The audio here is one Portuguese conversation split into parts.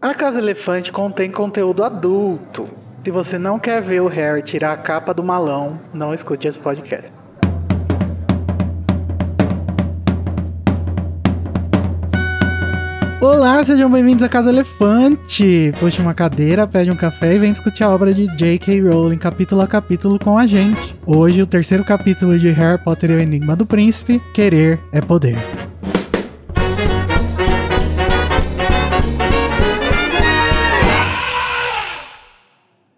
A Casa Elefante contém conteúdo adulto. Se você não quer ver o Harry tirar a capa do malão, não escute esse podcast. Olá, sejam bem-vindos à Casa Elefante. Puxe uma cadeira, pede um café e vem discutir a obra de J.K. Rowling capítulo a capítulo com a gente. Hoje, o terceiro capítulo de Harry Potter e o Enigma do Príncipe: Querer é Poder.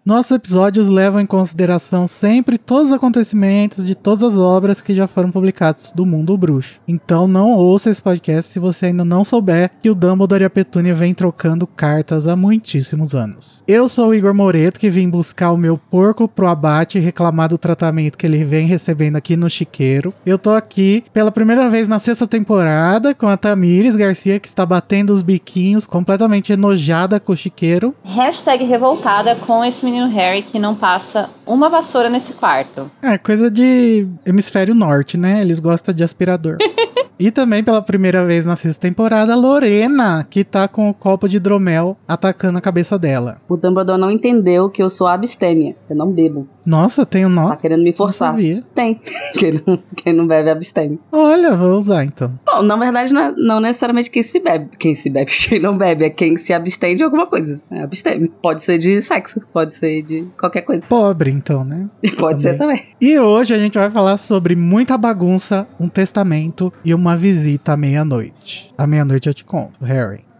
Nossos episódios levam em consideração sempre todos os acontecimentos de todas as obras que já foram publicadas do mundo bruxo. Então não ouça esse podcast se você ainda não souber que o Dumbledore e a Petúnia vêm trocando cartas há muitíssimos anos. Eu sou o Igor Moreto, que vim buscar o meu porco pro abate e reclamar do tratamento que ele vem recebendo aqui no chiqueiro. Eu tô aqui pela primeira vez na sexta temporada com a Tamires Garcia, que está batendo os biquinhos, completamente enojada com o chiqueiro. Hashtag revoltada com esse menino Harry que não passa uma vassoura nesse quarto. É, coisa de hemisfério norte, né? Eles gostam de aspirador. e também pela primeira vez na sexta temporada, Lorena, que tá com o copo de hidromel atacando a cabeça dela. O Dumbledore não entendeu que eu sou abstêmia. Eu não bebo. Nossa, tem um nó? Tá querendo me forçar. Tem. Quem não, quem não bebe absteme. Olha, vou usar então. Bom, na verdade, não, é- não necessariamente quem se bebe. Quem se bebe, quem não bebe, é quem se abstém de alguma coisa. É absteme. Pode ser de sexo, pode ser de qualquer coisa. Pobre, então, né? Pode ser também. E hoje a gente vai falar sobre muita bagunça, um testamento e uma visita à meia-noite. À meia-noite eu te conto, Harry.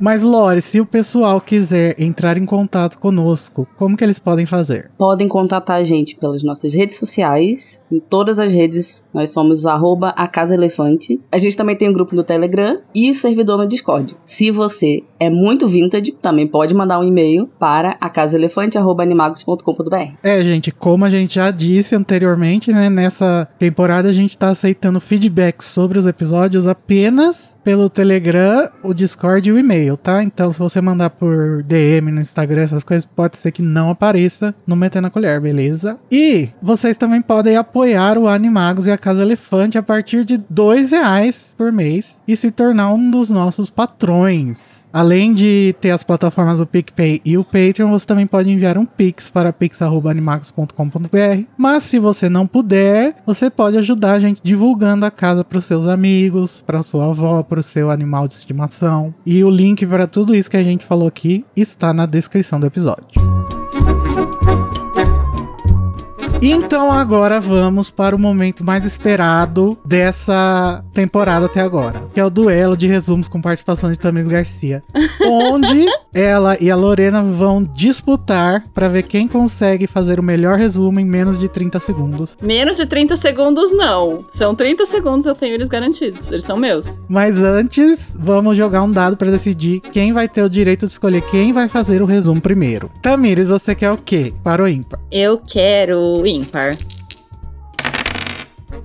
Mas, Lore, se o pessoal quiser entrar em contato conosco, como que eles podem fazer? Podem contatar a gente pelas nossas redes sociais. Em todas as redes, nós somos arroba a Casa Elefante. A gente também tem um grupo no Telegram e o servidor no Discord. Se você é muito vintage, também pode mandar um e-mail para acasaelefante.animagos.com.br. É, gente, como a gente já disse anteriormente, né, nessa temporada a gente tá aceitando feedback sobre os episódios apenas pelo Telegram, o Discord e o e-mail, tá? Então, se você mandar por DM no Instagram, essas coisas, pode ser que não apareça no Metendo a Colher, beleza? E vocês também podem apoiar o Animagos e a Casa Elefante a partir de dois reais por mês e se tornar um dos nossos patrões. Além de ter as plataformas do PicPay e o Patreon, você também pode enviar um Pix para pix.animagos.com.br. Mas se você não puder, você pode ajudar a gente divulgando a casa para os seus amigos, para sua avó, para o seu animal de estimação. E o link para tudo isso que a gente falou aqui está na descrição do episódio. Então agora vamos para o momento mais esperado dessa temporada até agora, que é o duelo de resumos com participação de Tamires Garcia, onde ela e a Lorena vão disputar para ver quem consegue fazer o melhor resumo em menos de 30 segundos. Menos de 30 segundos, não. São 30 segundos, eu tenho eles garantidos. Eles são meus. Mas antes, vamos jogar um dado para decidir quem vai ter o direito de escolher quem vai fazer o resumo primeiro. Tamires, você quer o quê? Para o ímpar. Eu quero ímpar.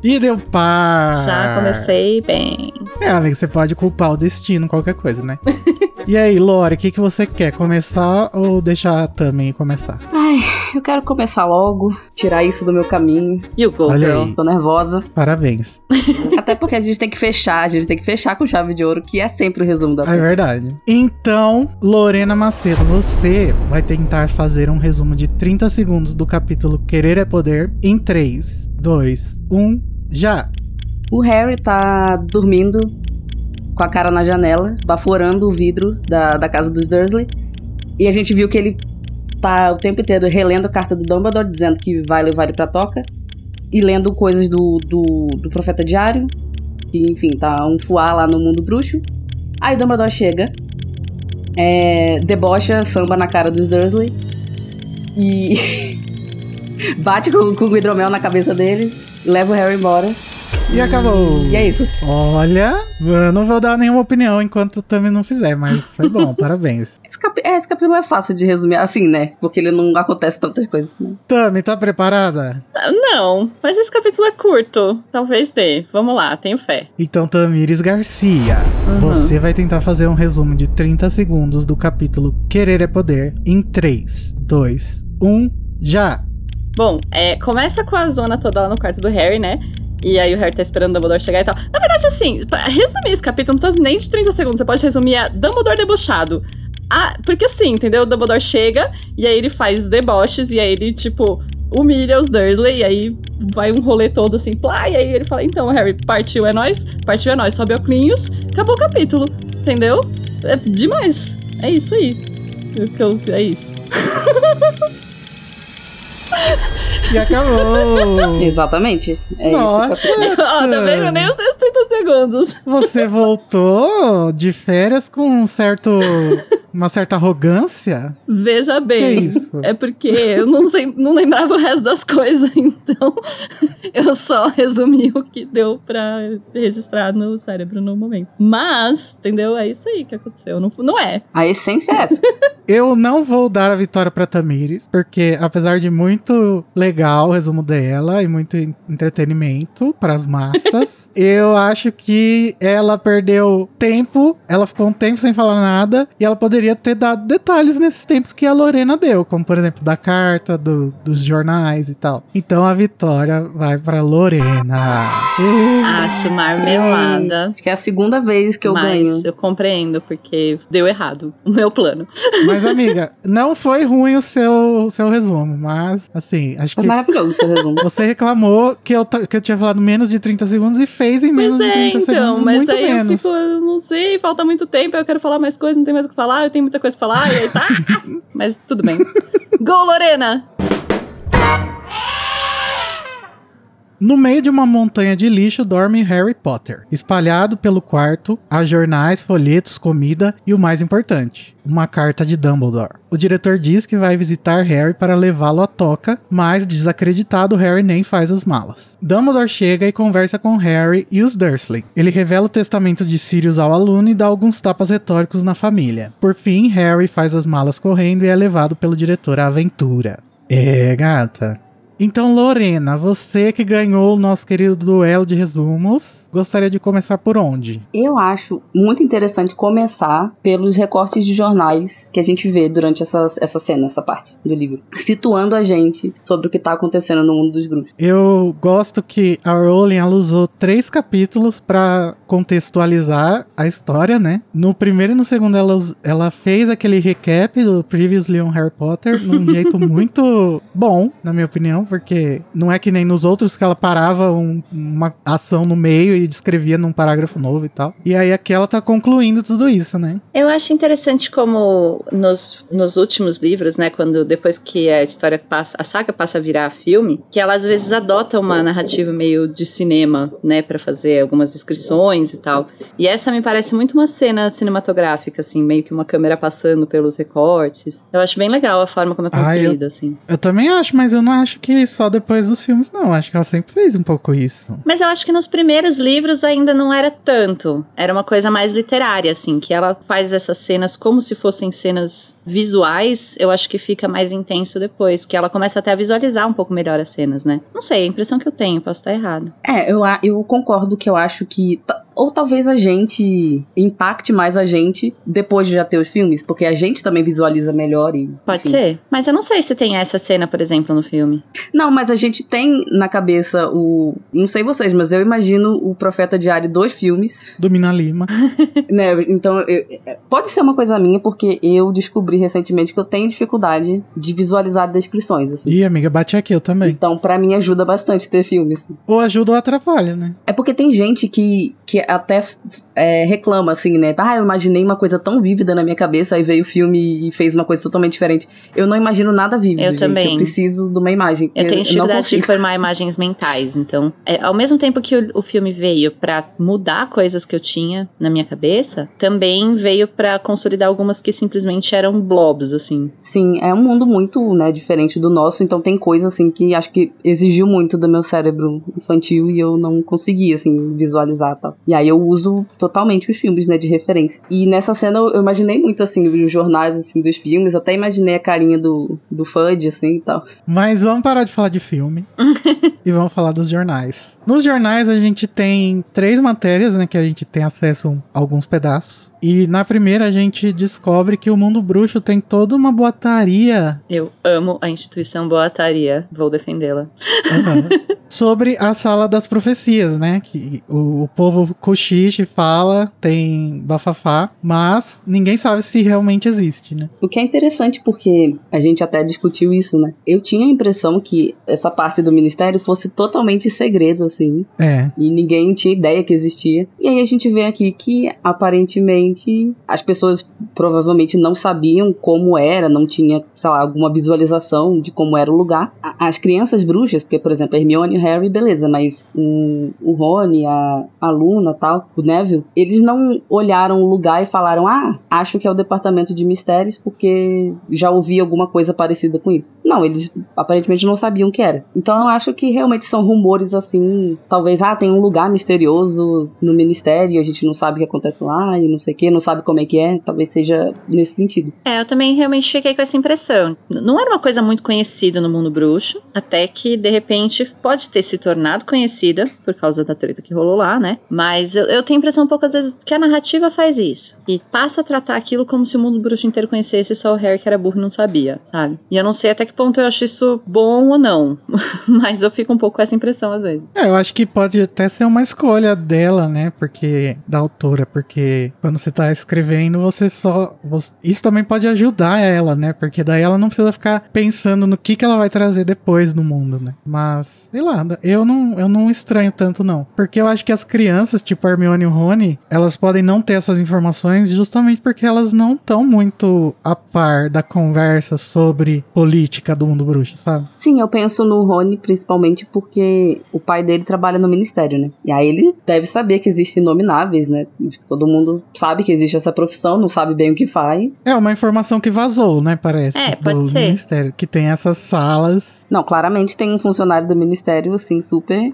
E deu par. Já comecei bem. É, amigo, você pode culpar o destino, qualquer coisa, né? e aí, Lore, o que, que você quer? Começar ou deixar a Tami começar? Ai, eu quero começar logo, tirar isso do meu caminho. E o Go Olha Girl? aí. Tô nervosa. Parabéns. Até porque a gente tem que fechar, a gente tem que fechar com chave de ouro, que é sempre o resumo da É verdade. Então, Lorena Macedo, você vai tentar fazer um resumo de 30 segundos do capítulo Querer é Poder em 3, 2, 1, já! O Harry tá dormindo com a cara na janela, baforando o vidro da, da casa dos Dursley. E a gente viu que ele tá o tempo inteiro relendo a carta do Dumbledore, dizendo que vai levar ele pra toca. E lendo coisas do, do, do Profeta Diário. Que, enfim, tá um fuá lá no mundo bruxo. Aí Dumbledore chega, é, debocha, samba na cara dos Dursley. E bate com, com o hidromel na cabeça dele. Leva o Harry embora. E acabou! E é isso. Olha, eu não vou dar nenhuma opinião enquanto o Tami não fizer, mas foi bom, parabéns. Esse, capi- é, esse capítulo é fácil de resumir, assim, né? Porque ele não acontece tantas coisas. Né? Tami, tá preparada? Ah, Não, mas esse capítulo é curto. Talvez dê. Vamos lá, tenho fé. Então, Tamires Garcia, você vai tentar fazer um resumo de 30 segundos do capítulo Querer é Poder em 3, 2, 1, já! Bom, é, começa com a zona toda lá no quarto do Harry, né? E aí o Harry tá esperando o Dumbledore chegar e tal. Na verdade, assim, pra resumir esse capítulo, não precisa nem de 30 segundos. Você pode resumir a Dumbledore debochado. Ah, porque assim, entendeu? O Dumbledore chega e aí ele faz deboches e aí ele, tipo, humilha os Dursley e aí vai um rolê todo assim, plá, e aí ele fala, então, Harry, partiu é nós, partiu é nós, sobe Oclinhos, acabou o capítulo, entendeu? É demais. É isso aí. Eu, eu, é isso. E acabou. Exatamente. É Nossa, esse o capítulo. Ó, tá vendo? Nem os seus 30 segundos. você voltou de férias com um certo, uma certa arrogância? Veja bem. Isso? É porque eu não, sei, não lembrava o resto das coisas, então eu só resumi o que deu pra registrar no cérebro no momento. Mas, entendeu? É isso aí que aconteceu. Não, não é. A essência é essa. Eu não vou dar a vitória pra Tamires, porque apesar de muito legal o resumo dela e muito en- entretenimento pras massas, eu acho que ela perdeu tempo, ela ficou um tempo sem falar nada, e ela poderia ter dado detalhes nesses tempos que a Lorena deu, como por exemplo da carta, do- dos jornais e tal. Então a vitória vai pra Lorena. Acho marmelada. Acho que é a segunda vez que eu mas ganho. eu compreendo, porque deu errado o meu plano. Mas amiga, não foi ruim o seu, seu resumo, mas assim, acho Foi que maravilhoso o seu resumo. Você reclamou que eu, que eu tinha falado menos de 30 segundos e fez em menos Pois de é, 30 então, segundos. mas muito aí menos. eu fico, eu não sei, falta muito tempo, eu quero falar mais coisa, não tem mais o que falar, eu tenho muita coisa pra falar, e aí tá. mas tudo bem. Gol, Lorena! No meio de uma montanha de lixo dorme Harry Potter. Espalhado pelo quarto, há jornais, folhetos, comida e o mais importante, uma carta de Dumbledore. O diretor diz que vai visitar Harry para levá-lo à toca, mas desacreditado, Harry nem faz as malas. Dumbledore chega e conversa com Harry e os Dursley. Ele revela o testamento de Sirius ao aluno e dá alguns tapas retóricos na família. Por fim, Harry faz as malas correndo e é levado pelo diretor à aventura. É, gata. Então, Lorena, você que ganhou o nosso querido duelo de resumos, gostaria de começar por onde? Eu acho muito interessante começar pelos recortes de jornais que a gente vê durante essa, essa cena, essa parte do livro. Situando a gente sobre o que tá acontecendo no mundo dos bruxos. Eu gosto que a Rowling ela usou três capítulos pra contextualizar a história, né? No primeiro e no segundo ela, ela fez aquele recap do Previously on Harry Potter num jeito muito bom, na minha opinião, porque não é que nem nos outros que ela parava um- uma ação no meio e descrevia num parágrafo novo e tal. E aí aqui ela tá concluindo tudo isso, né? Eu acho interessante como nos, nos últimos livros, né, quando depois que a história passa, a saga passa a virar filme, que ela às vezes adota uma narrativa meio de cinema, né, Pra fazer algumas descrições e tal. E essa me parece muito uma cena cinematográfica, assim, meio que uma câmera passando pelos recortes. Eu acho bem legal a forma como é Ah, eu- construída, assim. Eu também acho, mas eu não acho que só depois dos filmes, não. Acho que ela sempre fez um pouco isso. Mas eu acho que nos primeiros livros ainda não era tanto. Era uma coisa mais literária, assim, que ela faz essas cenas como se fossem cenas visuais. Eu acho que fica mais intenso depois, que ela começa até a visualizar um pouco melhor as cenas, né? Não sei, é a impressão que eu tenho, posso estar errado. É, eu, a- eu concordo que eu acho que. Ou talvez a gente impacte mais a gente depois de já ter os filmes, porque a gente também visualiza melhor e. Pode enfim. ser. Mas eu não sei se tem essa cena, por exemplo, no filme. Não, mas a gente tem na cabeça o. Não sei vocês, mas eu imagino o Profeta Diário dos filmes. Do Mina Lima. né? Então, eu- pode ser uma coisa minha, porque eu descobri recentemente que eu tenho dificuldade de visualizar descrições, assim. Ih, amiga, bate aqui, eu também. Então, pra mim, ajuda bastante ter filme, assim. Ou ajuda ou atrapalha, né? É porque tem gente que, que até é, reclama, assim, né? Ah, eu imaginei uma coisa tão vívida na minha cabeça, aí veio o filme e fez uma coisa totalmente diferente. Eu não imagino nada vívido, Eu gente. também. Eu preciso de uma imagem. Eu tenho não dificuldade de formar imagens mentais, então, é, ao mesmo tempo que o, o filme veio pra mudar coisas que eu tinha na minha cabeça, também veio pra consolidar algumas que simplesmente eram blobs, assim. Sim, é um mundo muito, né, diferente do nosso, então tem coisa, assim, que acho que exigiu muito do meu cérebro infantil e eu não consegui, assim, visualizar, tal. E aí eu uso totalmente os filmes, né, de referência. E nessa cena eu imaginei muito, assim, os jornais, assim, dos filmes, até imaginei a carinha do, do Fudge, assim, e tal. Mas vamos parar de falar de filme e vamos falar dos jornais. Nos jornais a gente tem três matérias, né, que a gente tem acesso a alguns pedaços. E na primeira a gente descobre que o mundo bruxo tem toda uma boataria. Eu amo a instituição Boataria, vou defendê-la. Aham. sobre a sala das profecias, né? Que o, o povo cochiche fala, tem bafafá, mas ninguém sabe se realmente existe, né? O que é interessante porque a gente até discutiu isso, né? Eu tinha a impressão que essa parte do ministério fosse totalmente segredo, assim. É. E ninguém tinha ideia que existia. E aí a gente vê aqui que aparentemente as pessoas provavelmente não sabiam como era, não tinha, sei lá, alguma visualização de como era o lugar. As crianças bruxas, porque, por exemplo, Hermione e Harry, beleza, mas o, o Rony, a, a Luna tal, o Neville, eles não olharam o lugar e falaram, ah, acho que é o departamento de mistérios porque já ouvi alguma coisa parecida com isso. Não, eles aparentemente não sabiam o que era. Então eu acho que realmente são rumores assim, talvez, ah, tem um lugar misterioso no ministério, a gente não sabe o que acontece lá e não sei o que, não sabe como é que é, talvez seja nesse sentido. É, eu também realmente fiquei com essa impressão. Não era uma coisa muito conhecida no mundo bruxo, até que de repente pode ter se tornado conhecida por causa da treta que rolou lá, né? Mas eu, eu tenho a impressão um pouco às vezes que a narrativa faz isso. E passa a tratar aquilo como se o mundo bruxo inteiro conhecesse só o Harry que era burro e não sabia, sabe? E eu não sei até que ponto eu acho isso bom ou não. Mas eu fico um pouco com essa impressão às vezes. É, eu acho que pode até ser uma escolha dela, né? Porque. Da autora, porque quando você tá escrevendo, você só. você- isso também pode ajudar ela, né? Porque daí ela não precisa ficar pensando no que, que ela vai trazer depois no mundo, né? Mas, sei lá, eu não, eu não estranho tanto, não. Porque eu acho que as crianças, tipo a Hermione e o Rony, elas podem não ter essas informações justamente porque elas não estão muito a par da conversa sobre política do mundo bruxo, sabe? Sim, eu penso no Rony principalmente porque o pai dele trabalha no ministério, né? E aí ele deve saber que existem inomináveis, né? Acho que Todo mundo sabe que existe essa profissão, não sabe bem o que faz. É uma informação que vazou, né? Parece. É, pode do ser. Ministério, que tem essas salas. Não, claramente tem um funcionário do ministério, assim, super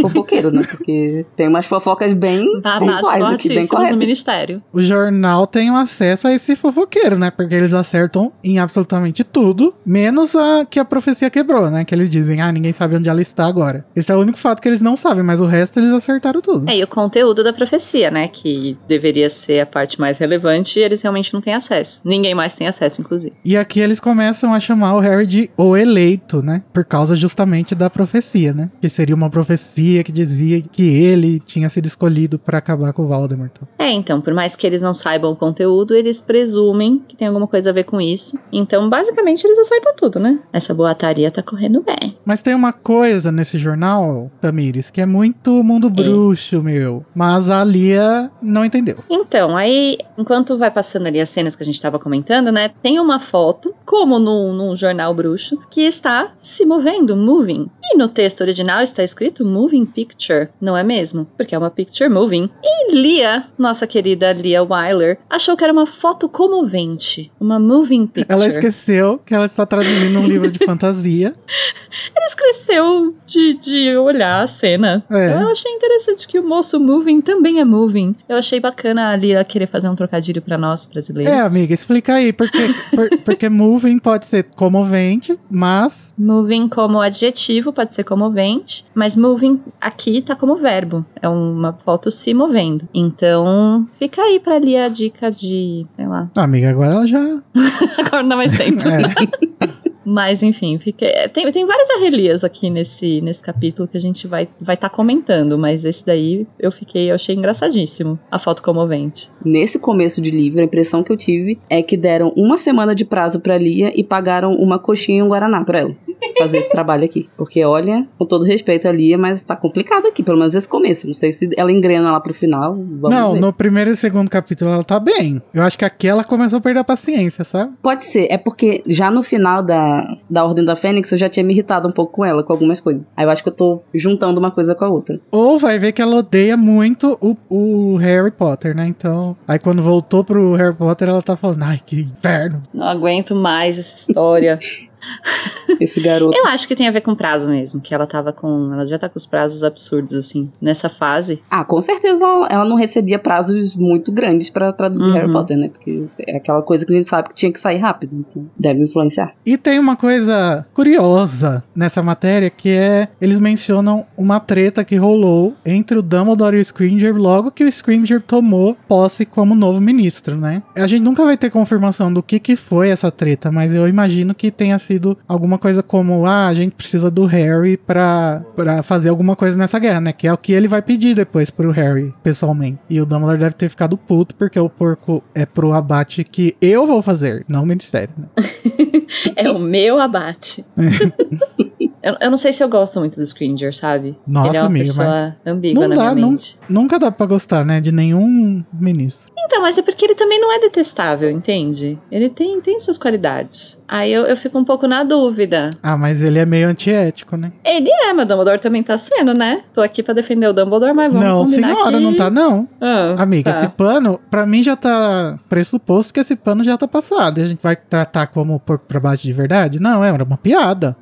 fofoqueiro, né? Porque tem umas fofocas bem Babados pontuais aqui, bem fortíssimos no corretas. ministério. O jornal tem acesso a esse fofoqueiro, né? Porque eles acertam em absolutamente tudo, menos a que a profecia quebrou, né? Que eles dizem, ah, ninguém sabe onde ela está agora. Esse é o único fato que eles não sabem, mas o resto eles acertaram tudo. É, e o conteúdo da profecia, né? Que deveria ser a parte mais relevante, eles realmente não têm acesso. Ninguém mais tem acesso, inclusive. E aqui eles começam a chamar o Harry de o eleito, né? Por causa justamente da profecia, né? Que seria uma profecia que dizia que ele tinha sido escolhido pra acabar com o Voldemort. É, então, por mais que eles não saibam o conteúdo, eles presumem que tem alguma coisa a ver com isso. Então, basicamente, eles acertam tudo, né? Essa boataria tá correndo bem. Mas tem uma coisa nesse jornal, Tamires, que é muito mundo bruxo, meu. Mas a Lia não entendeu. Então, aí, enquanto vai passando ali as cenas que a gente tava comentando, né? Tem uma foto, como num, num jornal bruxo, que está se movendo, moving. E no texto original está escrito moving picture, não é mesmo? Porque é uma picture moving. E Lia, nossa querida Lia Wyler, achou que era uma foto comovente. Uma moving picture. Ela esqueceu que ela está traduzindo um livro de fantasia. Ela esqueceu de, de olhar a cena. É. Eu achei interessante que o moço moving também é moving. Eu achei bacana a Lia querer fazer um trocadilho pra nós brasileiros. É, amiga, explica aí. Porque, por- porque moving pode ser comovente, mas. Moving como adjetivo pode ser comovente, mas moving aqui tá como verbo. É uma foto se movendo. Então, fica aí pra Lia a dica de, sei lá, Ah, amiga, agora ela já. agora não dá mais tempo. É. Mas enfim, fica... é, tem, tem vários arrelias aqui nesse, nesse capítulo que a gente vai estar vai tá comentando, mas esse daí eu fiquei, eu achei engraçadíssimo, a foto comovente. Nesse começo de livro, a impressão que eu tive é que deram uma semana de prazo pra Lia e pagaram uma coxinha e um guaraná pra ela. Fazer esse trabalho aqui. Porque, olha, com todo respeito a Lia, mas tá complicado aqui, pelo menos esse começo. Não sei se ela engrena lá pro final. Vamos não, ver. no primeiro e segundo capítulo ela tá bem. Eu acho que aqui ela começou a perder a paciência, sabe? Pode ser, é porque já no final da, da Ordem da Fênix eu já tinha me irritado um pouco com ela, com algumas coisas. Aí eu acho que eu tô juntando uma coisa com a outra. Ou vai ver que ela odeia muito o, o Harry Potter, né? Então. Aí quando voltou pro Harry Potter, ela tá falando, ai, que inferno. Não aguento mais essa história. Esse garoto. eu acho que tem a ver com prazo mesmo, que ela tava com. Ela já tá com os prazos absurdos, assim. Nessa fase. Ah, com certeza ela, ela não recebia prazos muito grandes pra traduzir Uhum. Harry Potter, né? Porque é aquela coisa que a gente sabe que tinha que sair rápido, então deve influenciar. E tem uma coisa curiosa nessa matéria que é eles mencionam uma treta que rolou entre o Dumbledore e o Scrimgeour logo que o Scrimgeour tomou posse como novo ministro, né? A gente nunca vai ter confirmação do que que foi essa treta, mas eu imagino que tenha sido sido alguma coisa como, ah, a gente precisa do Harry pra, pra fazer alguma coisa nessa guerra, né? Que é o que ele vai pedir depois pro Harry, pessoalmente. E o Dumbledore deve ter ficado puto, porque o porco é pro abate que eu vou fazer, não o Ministério, né? É o meu abate. eu, eu não sei se eu gosto muito do Scringer, sabe? Nossa, Ele é uma amiga, pessoa ambígua Não na dá, não, nunca dá pra gostar, né? De nenhum ministro. Então, mas é porque ele também não é detestável, entende? Ele tem, tem suas qualidades. Aí eu, eu fico um pouco na dúvida. Ah, mas ele é meio antiético, né? Ele é, mas o Dumbledore também tá sendo, né? Tô aqui pra defender o Dumbledore, mas vamos não, senhora, que... não tá, não. Ah, Amiga, tá. esse pano, pra mim já tá pressuposto que esse pano já tá passado. E a gente vai tratar como porco pra baixo de verdade? Não, era uma piada.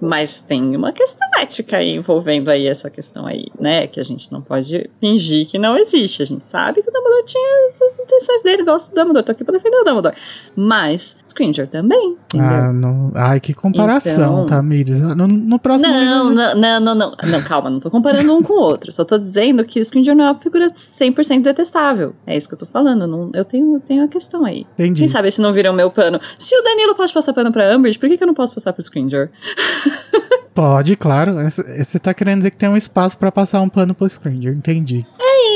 Mas tem uma questão ética aí envolvendo aí essa questão aí, né? Que a gente não pode fingir que não existe. A gente sabe que o Dumbledore tinha essas intenções dele, gosto do Dumbledore, tô aqui pra defender o Dumbledore. Mas Scringer também, entendeu? Ah, não. Ai, que comparação, Então- tá, Miris? No, no próximo Não, livro. não, não, não, não, não, calma, não tô comparando um com o outro. Só tô dizendo que o Scringer não é uma figura 100% detestável. É isso que eu tô falando. Não, eu tenho, tenho a questão aí. Entendi. Quem sabe se não viram meu pano. Se o Danilo pode passar pano pra Umbridge, por que, que eu não posso passar pro Scringer? Pode, claro. Você tá querendo dizer que tem um espaço pra passar um pano pro Scringer, entendi.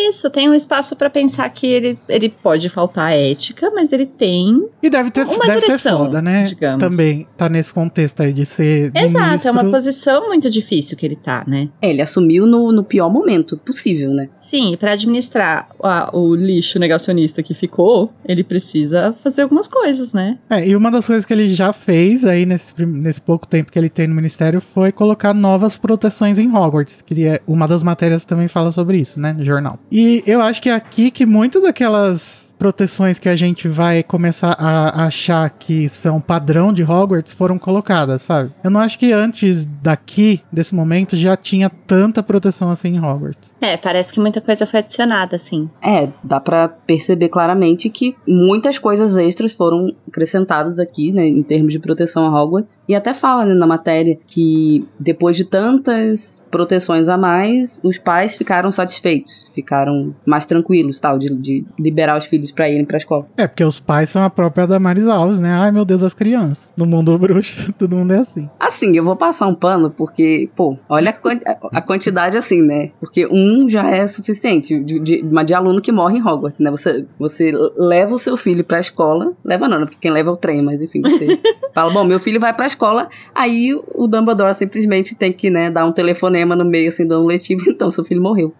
Isso, tem um espaço pra pensar que ele, ele pode faltar ética, mas ele tem. E deve, ter, Uma deve ser direção, foda, né? digamos. Também tá nesse contexto aí de ser. Exato, ministro. é uma posição muito difícil que ele tá, né? É, ele assumiu no, no pior momento possível, né? Sim, e pra administrar a- o lixo negacionista que ficou, ele precisa fazer algumas coisas, né? É, e uma das coisas que ele já fez aí nesse, nesse pouco tempo que ele tem no ministério foi colocar novas proteções em Hogwarts, que é uma das matérias também fala sobre isso, né, no jornal. E eu acho que é aqui que muitas daquelas proteções que a gente vai começar a achar que são padrão de Hogwarts foram colocadas, sabe? Eu não acho que antes daqui, desse momento, já tinha tanta proteção assim em Hogwarts. É, parece que muita coisa foi adicionada, assim. É, dá pra perceber claramente que muitas coisas extras foram acrescentadas aqui, né, em termos de proteção a Hogwarts. E até fala né, na matéria que depois de tantas proteções a mais, os pais ficaram satisfeitos, ficaram mais tranquilos, tal, de, de liberar os filhos pra irem pra escola. É, porque os pais são a própria Damaris Alves, né? Ai, meu Deus, as crianças. No mundo bruxo, todo mundo é assim. Assim, eu vou passar um pano porque, pô, olha a, a quantidade assim, né? Porque um já é suficiente, de, de, de aluno que morre em Hogwarts, né? Você, você leva o seu filho pra escola, leva não, né? Porque quem leva é o trem, mas enfim, você fala, bom, meu filho vai pra escola, aí o Dumbledore simplesmente tem que, né, dar um telefonema no meio, assim, do ano letivo, então, seu filho morreu.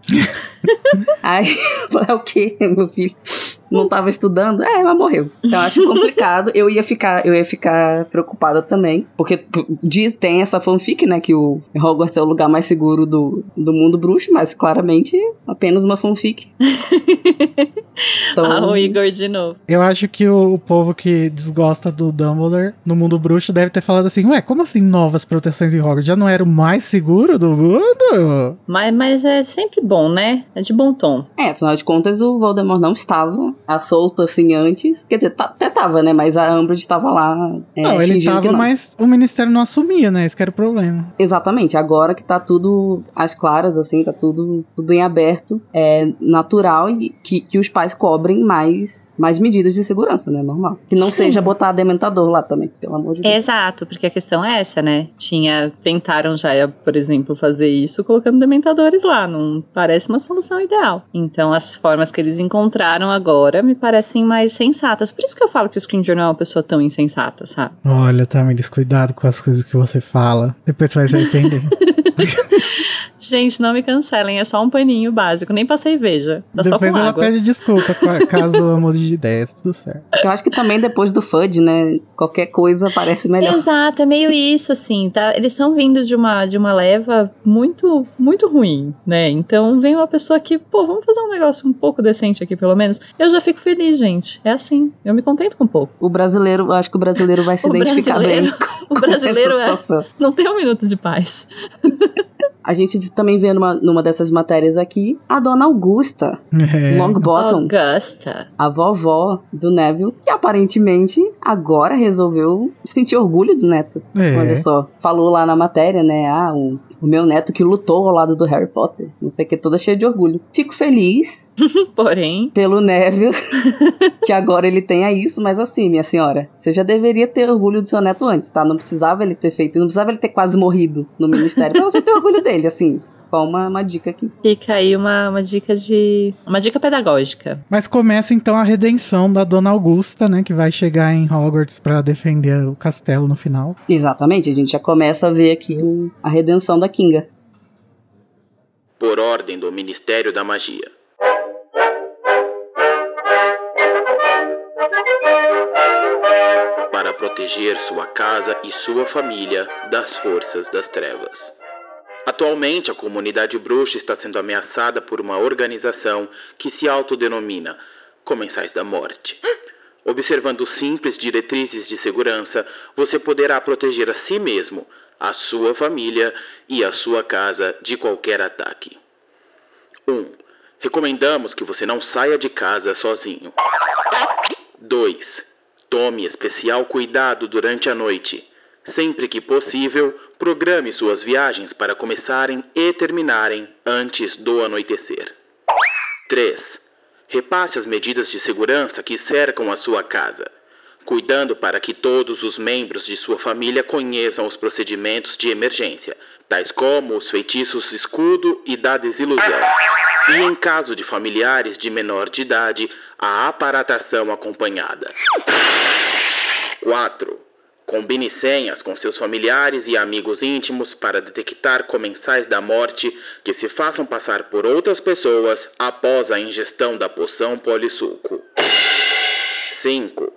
aí, falei, é o quê, meu filho? Não tava estudando? É, mas morreu. Então eu acho complicado. Eu ia ficar, eu ia ficar preocupada também. Porque diz, tem essa fanfic, né? Que o Hogwarts é o lugar mais seguro do, do mundo bruxo, mas claramente apenas uma fanfic. Então, Ah, o Igor de novo. Eu acho que o, o povo que desgosta do Dumbledore no mundo bruxo deve ter falado assim: Ué, como assim novas proteções em Hogwarts? Já não era o mais seguro do mundo? Mas, mas é sempre bom, né? É de bom tom. É, afinal de contas, o Voldemort não estava à solta assim antes. Quer dizer, tá- até tava, né? Mas a Umbridge tava lá. É, não, ele tava, não. mas o ministério não assumia, né? Esse que era o problema. Exatamente, agora que tá tudo às claras, assim, tá tudo, tudo em aberto, é natural e que, que os pais cobrem mais, mais medidas de segurança, né? Normal. Que não Sim. seja botar dementador lá também, pelo amor de Deus. Exato, porque a questão é essa, né? Tinha. Tentaram já, por exemplo, fazer isso colocando dementadores lá. Não parece uma solução ideal. Então, as formas que eles encontraram agora me parecem mais sensatas. Por isso que eu falo que o Scringer não é uma pessoa tão insensata, sabe? Olha, Tamiris, cuidado com as coisas que você fala. Depois você vai se arrepender. Gente, não me cancelem, é só um paninho básico. Nem passei veja. Tá só Depois com ela água. pede desculpa ca- caso eu mude de ideia, tudo certo. Eu acho que também depois do FUD, né? Qualquer coisa parece melhor. Exato, é meio isso, assim, tá? Eles estão vindo de uma, de uma leva muito, muito ruim, né? Então vem uma pessoa que, pô, vamos fazer um negócio um pouco decente aqui, pelo menos. Eu já fico feliz, gente. É assim. Eu me contento com um pouco. O brasileiro, eu acho que o brasileiro vai se O identificar bem. O brasileiro essa é. Não tem um minuto de paz. A gente também vê numa, numa dessas matérias aqui a dona Augusta, É. Longbottom, Augusta. a vovó do Neville, que aparentemente agora resolveu sentir orgulho do neto. É. Olha só, falou lá na matéria, né? Ah, o, o meu neto que lutou ao lado do Harry Potter. Não sei o que, toda cheia de orgulho. Fico feliz Porém, pelo Neville, que agora ele tenha isso, mas assim, minha senhora, você já deveria ter orgulho do seu neto antes, tá? Não precisava ele ter feito, não precisava ele ter quase morrido no ministério você ter orgulho dele, assim. Só uma, uma dica aqui. fica aí uma, uma dica de. Uma dica pedagógica. Mas começa então a redenção da Dona Augusta, né? Que vai chegar em Hogwarts pra defender o castelo no final. Exatamente, a gente já começa a ver aqui a redenção da Kinga. por ordem do Ministério da Magia. Para proteger sua casa e sua família das forças das trevas. Atualmente, a comunidade bruxa está sendo ameaçada por uma organização que se autodenomina Comensais da Morte. Observando simples diretrizes de segurança, você poderá proteger a si mesmo, a sua família e a sua casa de qualquer ataque. 1. Um, recomendamos que você não saia de casa sozinho. 2. Tome especial cuidado durante a noite. Sempre que possível, programe suas viagens para começarem e terminarem antes do anoitecer. 3. Repasse as medidas de segurança que cercam a sua casa, cuidando para que todos os membros de sua família conheçam os procedimentos de emergência, tais como os feitiços escudo e da desilusão. E em caso de familiares de menor de idade, a aparatação acompanhada. 4. Combine senhas com seus familiares e amigos íntimos para detectar comensais da morte que se façam passar por outras pessoas após a ingestão da poção polissuco. 5.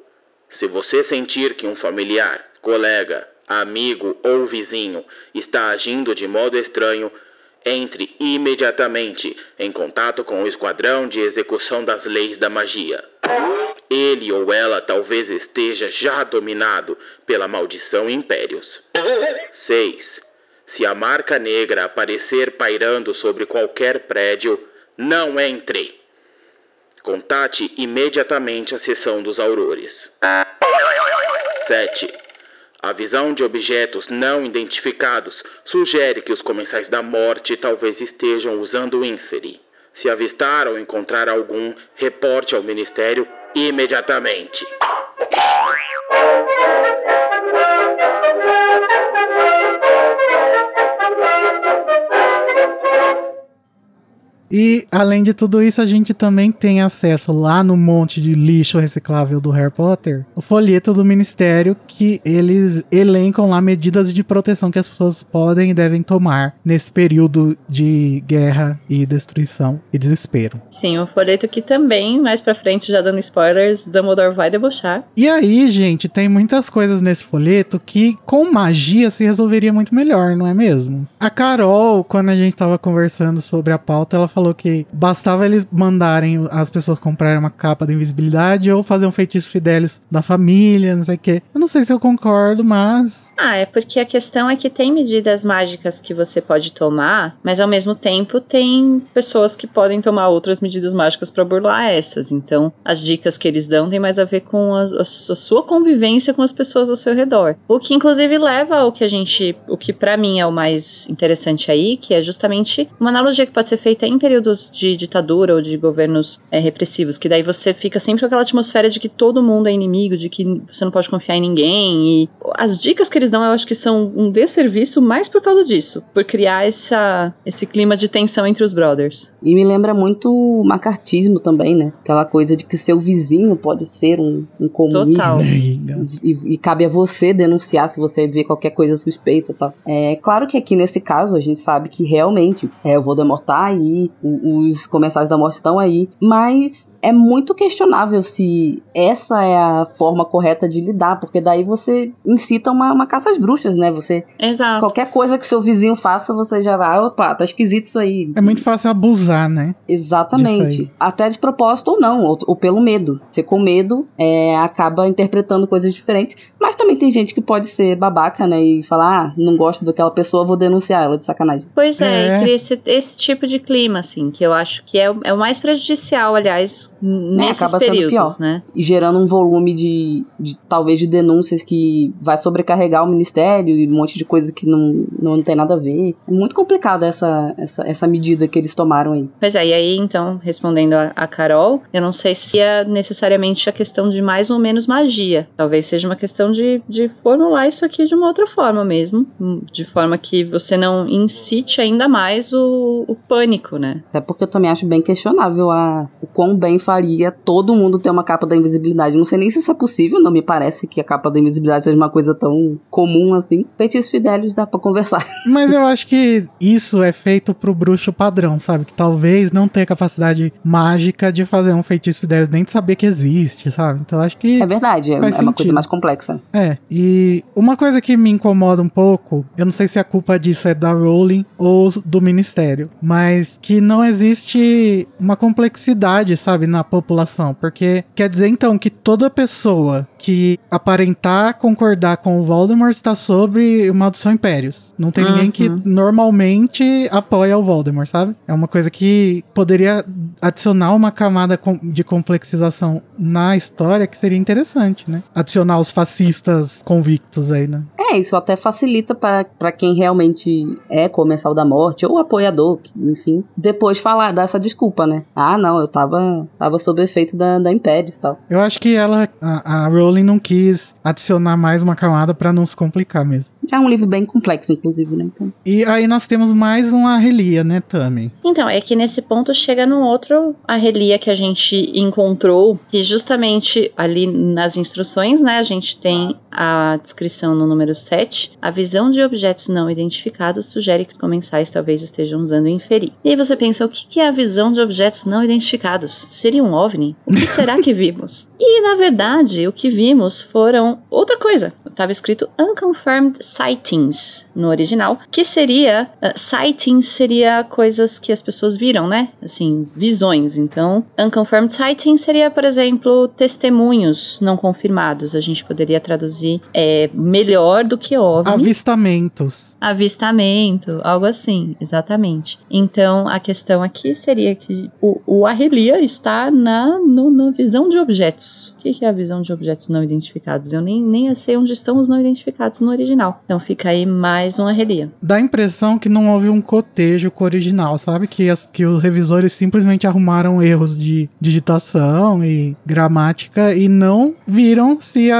Se você sentir que um familiar, colega, amigo ou vizinho está agindo de modo estranho, entre imediatamente em contato com o Esquadrão de Execução das Leis da Magia. Ele ou ela talvez esteja já dominado pela maldição Impérios. 6. Se a marca negra aparecer pairando sobre qualquer prédio, não entre. Contate imediatamente a seção dos aurores. 7. A visão de objetos não identificados sugere que os comensais da morte talvez estejam usando o Inferi. Se avistar ou encontrar algum, reporte ao Ministério imediatamente. E além de tudo isso, a gente também tem acesso lá no monte de lixo reciclável do Harry Potter, o folheto do ministério que eles elencam lá medidas de proteção que as pessoas podem e devem tomar nesse período de guerra e destruição e desespero. Sim, um folheto que também, mais pra frente, já dando spoilers, Dumbledore vai debochar. E aí, gente, tem muitas coisas nesse folheto que com magia se resolveria muito melhor, não é mesmo? A Carol, quando a gente tava conversando sobre a pauta, ela falou que bastava eles mandarem as pessoas comprarem uma capa de invisibilidade ou fazer um feitiço fidelis da família, não sei o quê. Eu não sei se eu concordo, mas. Ah, é porque a questão é que tem medidas mágicas que você pode tomar, mas ao mesmo tempo tem pessoas que podem tomar outras medidas mágicas pra burlar essas. Então, as dicas que eles dão tem mais a ver com a, a a sua convivência com as pessoas ao seu redor. O que inclusive leva ao que a gente, o que pra mim é o mais interessante aí, que é justamente uma analogia que pode ser feita em períodos de ditadura ou de governos é, repressivos, que daí você fica sempre com aquela atmosfera de que todo mundo é inimigo, de que você não pode confiar em ninguém. E as dicas que eles dão, eu acho que são um desserviço mais por causa disso, por criar essa, esse clima de tensão entre os brothers. E me lembra muito o macartismo também, né? Aquela coisa de que seu vizinho pode ser um, um comunista. Total. E, e cabe a você denunciar se você vê qualquer coisa suspeita e tal. É claro que aqui nesse caso a gente sabe que realmente é, o Voldemort tá aí, o- os comensais da morte estão aí, mas é muito questionável se essa é a forma correta de lidar, porque daí você incita uma, uma caça às bruxas, né? Você Exato. qualquer coisa que seu vizinho faça, você já vai, opa, tá esquisito isso aí. É muito fácil abusar, né? Exatamente. Até de propósito ou não, ou, ou pelo medo. Você com medo é, acaba interpretando coisas diferentes. Mas também tem gente que pode ser babaca, né? E falar, ah, não gosto daquela pessoa, vou denunciar ela de sacanagem. Pois é, É. e cria esse, esse tipo de clima, assim, que eu acho que é, é o mais prejudicial, aliás, nesses acaba sendo períodos, pior. né? E gerando um volume de, de talvez de denúncias que vai sobrecarregar o ministério e um monte de coisa que não, não tem nada a ver. É muito complicado essa, essa, essa medida que eles tomaram aí. Pois é, e aí, então, respondendo a, a Carol, eu não sei se é necessariamente a questão de mais ou menos magia. Talvez seja uma questão de, de formular isso aqui de uma outra forma mesmo. hum, De forma que você não incite ainda mais o, o pânico, né? Até porque eu também acho bem questionável a, o quão bem faria todo mundo ter uma capa da invisibilidade. Não sei nem se isso é possível, não me parece que a capa da invisibilidade seja uma coisa tão comum assim. Feitiços Fidélios dá pra conversar. Mas eu acho que isso é feito pro bruxo padrão, sabe? Que talvez não tenha capacidade mágica de fazer um feitiço Fidelis, nem de saber que existe, sabe? Então eu acho que. É verdade, é, é uma coisa mais complexa. É, e uma coisa que me incomoda um pouco, eu não sei se a culpa disso é da Rowling ou do Ministério, mas que não existe uma complexidade, sabe, na população. Porque quer dizer então que toda pessoa que aparentar concordar com o Voldemort está sobre o Maldição Impérios. Não tem ninguém que normalmente apoia o Voldemort, sabe? É uma coisa que poderia adicionar uma camada de complexização na história que seria interessante, né? Adicionar os fascistas convictos aí, né? É, isso até facilita para quem realmente é comensal da morte ou apoiador, enfim, depois falar, dar essa desculpa, né? Ah, não, eu tava, tava sob efeito da, da Impérios e tal. Eu acho que ela, a, a Rowling não quis adicionar mais uma camada pra não se complicar mesmo. Já é um livro bem complexo, inclusive, né? Então, E aí nós temos mais uma relia, né, Tami? Então, é que nesse ponto chega num outro arrelia que a gente encontrou, que justamente ali nas instruções, né, a gente tem a descrição no número 7. A visão de objetos não identificados sugere que os comensais talvez estejam usando inferir. E aí você pensa, o que é a visão de objetos não identificados? Seria um OVNI? O que será que vimos? E, na verdade, o que vimos foram outra coisa. Estava escrito Unconfirmed Sightings no original, que seria... uh, sightings seria coisas que as pessoas viram, né? Assim, visões. Então, Unconfirmed Sightings seria, por exemplo, testemunhos não confirmados. A gente poderia traduzir é, melhor do que OVNI. Avistamentos. Avistamento, algo assim, exatamente. Então, a questão aqui seria que o, o Arrelia está na, no- na visão de objetos. O que é a visão de objetos não identificados? Eu nem, nem sei onde estão os não identificados no original. Então, fica aí mais um Arrelia. Dá a impressão que não houve um cotejo com o original, sabe? Que, as- que os revisores simplesmente arrumaram erros de digitação e gramática e não viram se a,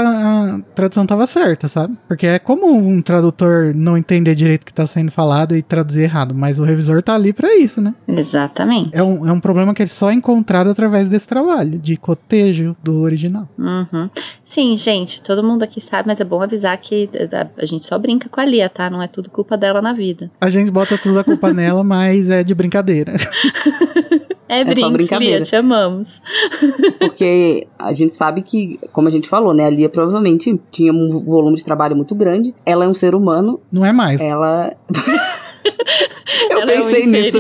a tradução estava certa, sabe? Porque é comum um tradutor não entender direito o que está sendo falado e traduzir errado, mas o revisor tá ali para isso, né? Exatamente. É um, é um problema que é só encontrado através desse trabalho, de cotejo do original. Uhum. Sim, gente, todo mundo aqui sabe, mas é bom avisar que a, a gente só brinca com a Lia, tá? Não é tudo culpa dela na vida. A gente bota toda a culpa nela, mas é de brincadeira. É, só brinks, brincadeira. Lia, te amamos. Porque a gente sabe que, como a gente falou, né? A Lia provavelmente tinha um volume de trabalho muito grande. Ela é um ser humano. Não é mais. Ela. Eu Ela é um pensei nisso.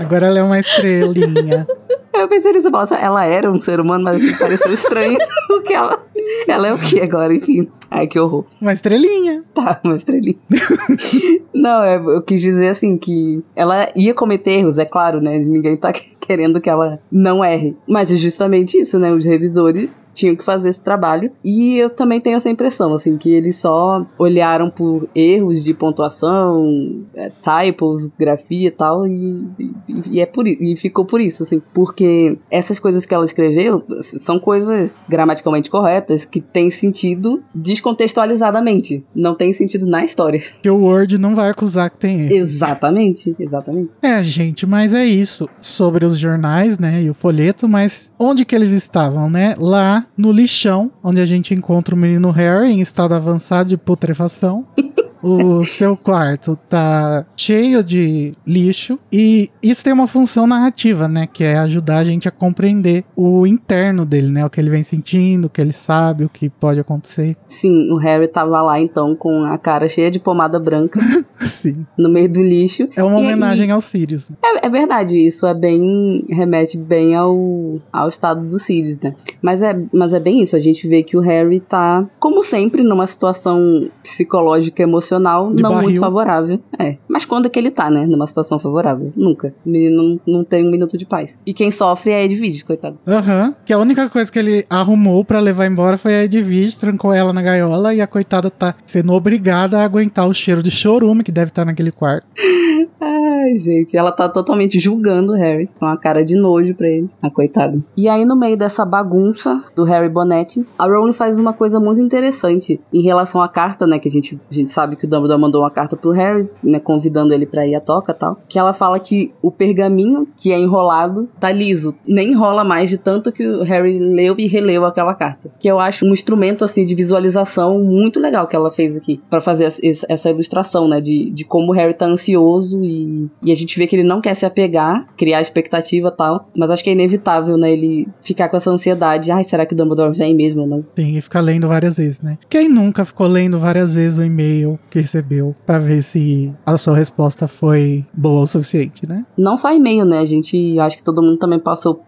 Agora ela é uma estrelinha. Eu pensei nisso. Nossa, ela era um ser humano, mas pareceu estranho o que ela. Ela é o que agora, enfim. Ai, que horror. Uma estrelinha. Tá, uma estrelinha. Não, é, eu quis dizer assim que ela ia cometer erros, é claro, né? Ninguém tá querendo que ela não erre. Mas é justamente isso, né? Os revisores tinham que fazer esse trabalho. E eu também tenho essa impressão, assim, que eles só olharam por erros de pontuação, é, typos, grafia e tal, e, e, e é por. E ficou por isso, assim. Porque essas coisas que ela escreveu são coisas gramaticalmente corretas que têm sentido descontextualizadamente. Não tem sentido na história. Que o Word não vai acusar que tem erro. Exatamente, exatamente. É, gente, mas é isso. Sobre os jornais, né, e o folheto, mas onde que eles estavam, né? Lá no lixão, onde a gente encontra o menino Harry em estado avançado de putrefação. O seu quarto tá cheio de lixo e isso tem uma função narrativa, né, que é ajudar a gente a compreender o interno dele, né, o que ele vem sentindo, o que ele sabe, o que pode acontecer. Sim, o Harry tava lá então com a cara cheia de pomada branca Sim. no meio do lixo. É uma E- homenagem aos Sirius. né? É, é verdade, isso é bem. remete bem ao, ao estado dos Sirius, né? Mas é, mas é bem isso, a gente vê que o Harry tá, como sempre, numa situação psicológica emocional emocional De não barril. muito favorável. É. Mas quando é que ele tá, né? Numa situação favorável? Nunca. O menino não, não tem um minuto de paz. E quem sofre é Edwige, coitado. Aham. Que a única coisa que ele arrumou pra levar embora foi a Edwige, trancou ela na gaiola e a coitada tá sendo obrigada a aguentar o cheiro de chorume que deve estar naquele quarto. Ai, gente, ela tá totalmente julgando o Harry, com a cara de nojo pra ele, a coitada. E aí, no meio dessa bagunça do Harry Bonetti, a Rowling faz uma coisa muito interessante em relação à carta, né, que a gente, a gente sabe que o Dumbledore mandou uma carta pro Harry, né, convidando ele pra ir à toca tal, que ela fala que o pergaminho que é enrolado tá liso, nem enrola mais de tanto que o Harry leu e releu aquela carta. Que eu acho um instrumento, assim, de visualização muito legal que ela fez aqui, pra fazer essa- essa ilustração, né, de, de como o Harry tá ansioso e, e a gente vê que ele não quer se apegar, criar expectativa e tal, mas acho que é inevitável, né, ele ficar com essa ansiedade, ai, será que o Dumbledore vem mesmo ou não? Sim, e ficar lendo várias vezes, né? Quem nunca ficou lendo várias vezes o e-mail que recebeu pra ver se a sua resposta foi boa o suficiente, né? Não só e-mail, né, a gente, acho que todo mundo também passou,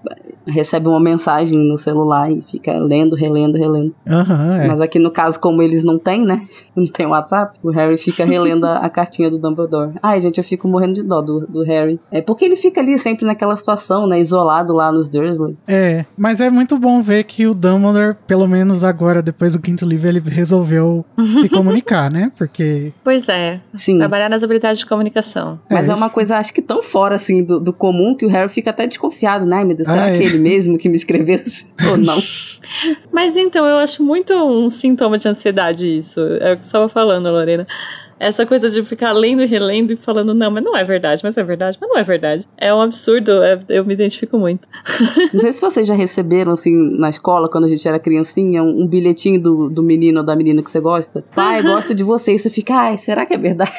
recebe uma mensagem no celular e fica lendo, relendo, relendo. Aham, é. Mas aqui no caso, como eles não têm, né? Não tem WhatsApp, o Harry fica relendo a, a cartinha do Dumbledore. Ai, gente, eu fico morrendo de dó do, do Harry. É porque ele fica ali sempre naquela situação, né? Isolado lá nos Dursley. É, mas é muito bom ver que o Dumbledore, pelo menos agora, depois do quinto livro, ele resolveu se comunicar, né? Porque Pois é. Sim. Trabalhar nas habilidades de comunicação. Mas é, isso- uma coisa, acho que tão fora, assim, do, do comum que o Harry fica até desconfiado, né? Ai, meu Deus, será Ah, que é. ele mesmo que me escreveu? Ou não? Mas então, eu acho muito um sintoma de ansiedade isso. É o que você estava falando, Lorena. Essa coisa de ficar lendo e relendo e falando, não, mas não é verdade, mas é verdade, mas não é verdade. É um absurdo, é- eu me identifico muito. Não sei se vocês já receberam, assim, na escola, quando a gente era criancinha, um, um bilhetinho do, do menino ou da menina que você gosta. Pai, gosto de você. E você fica, ai, será que é verdade?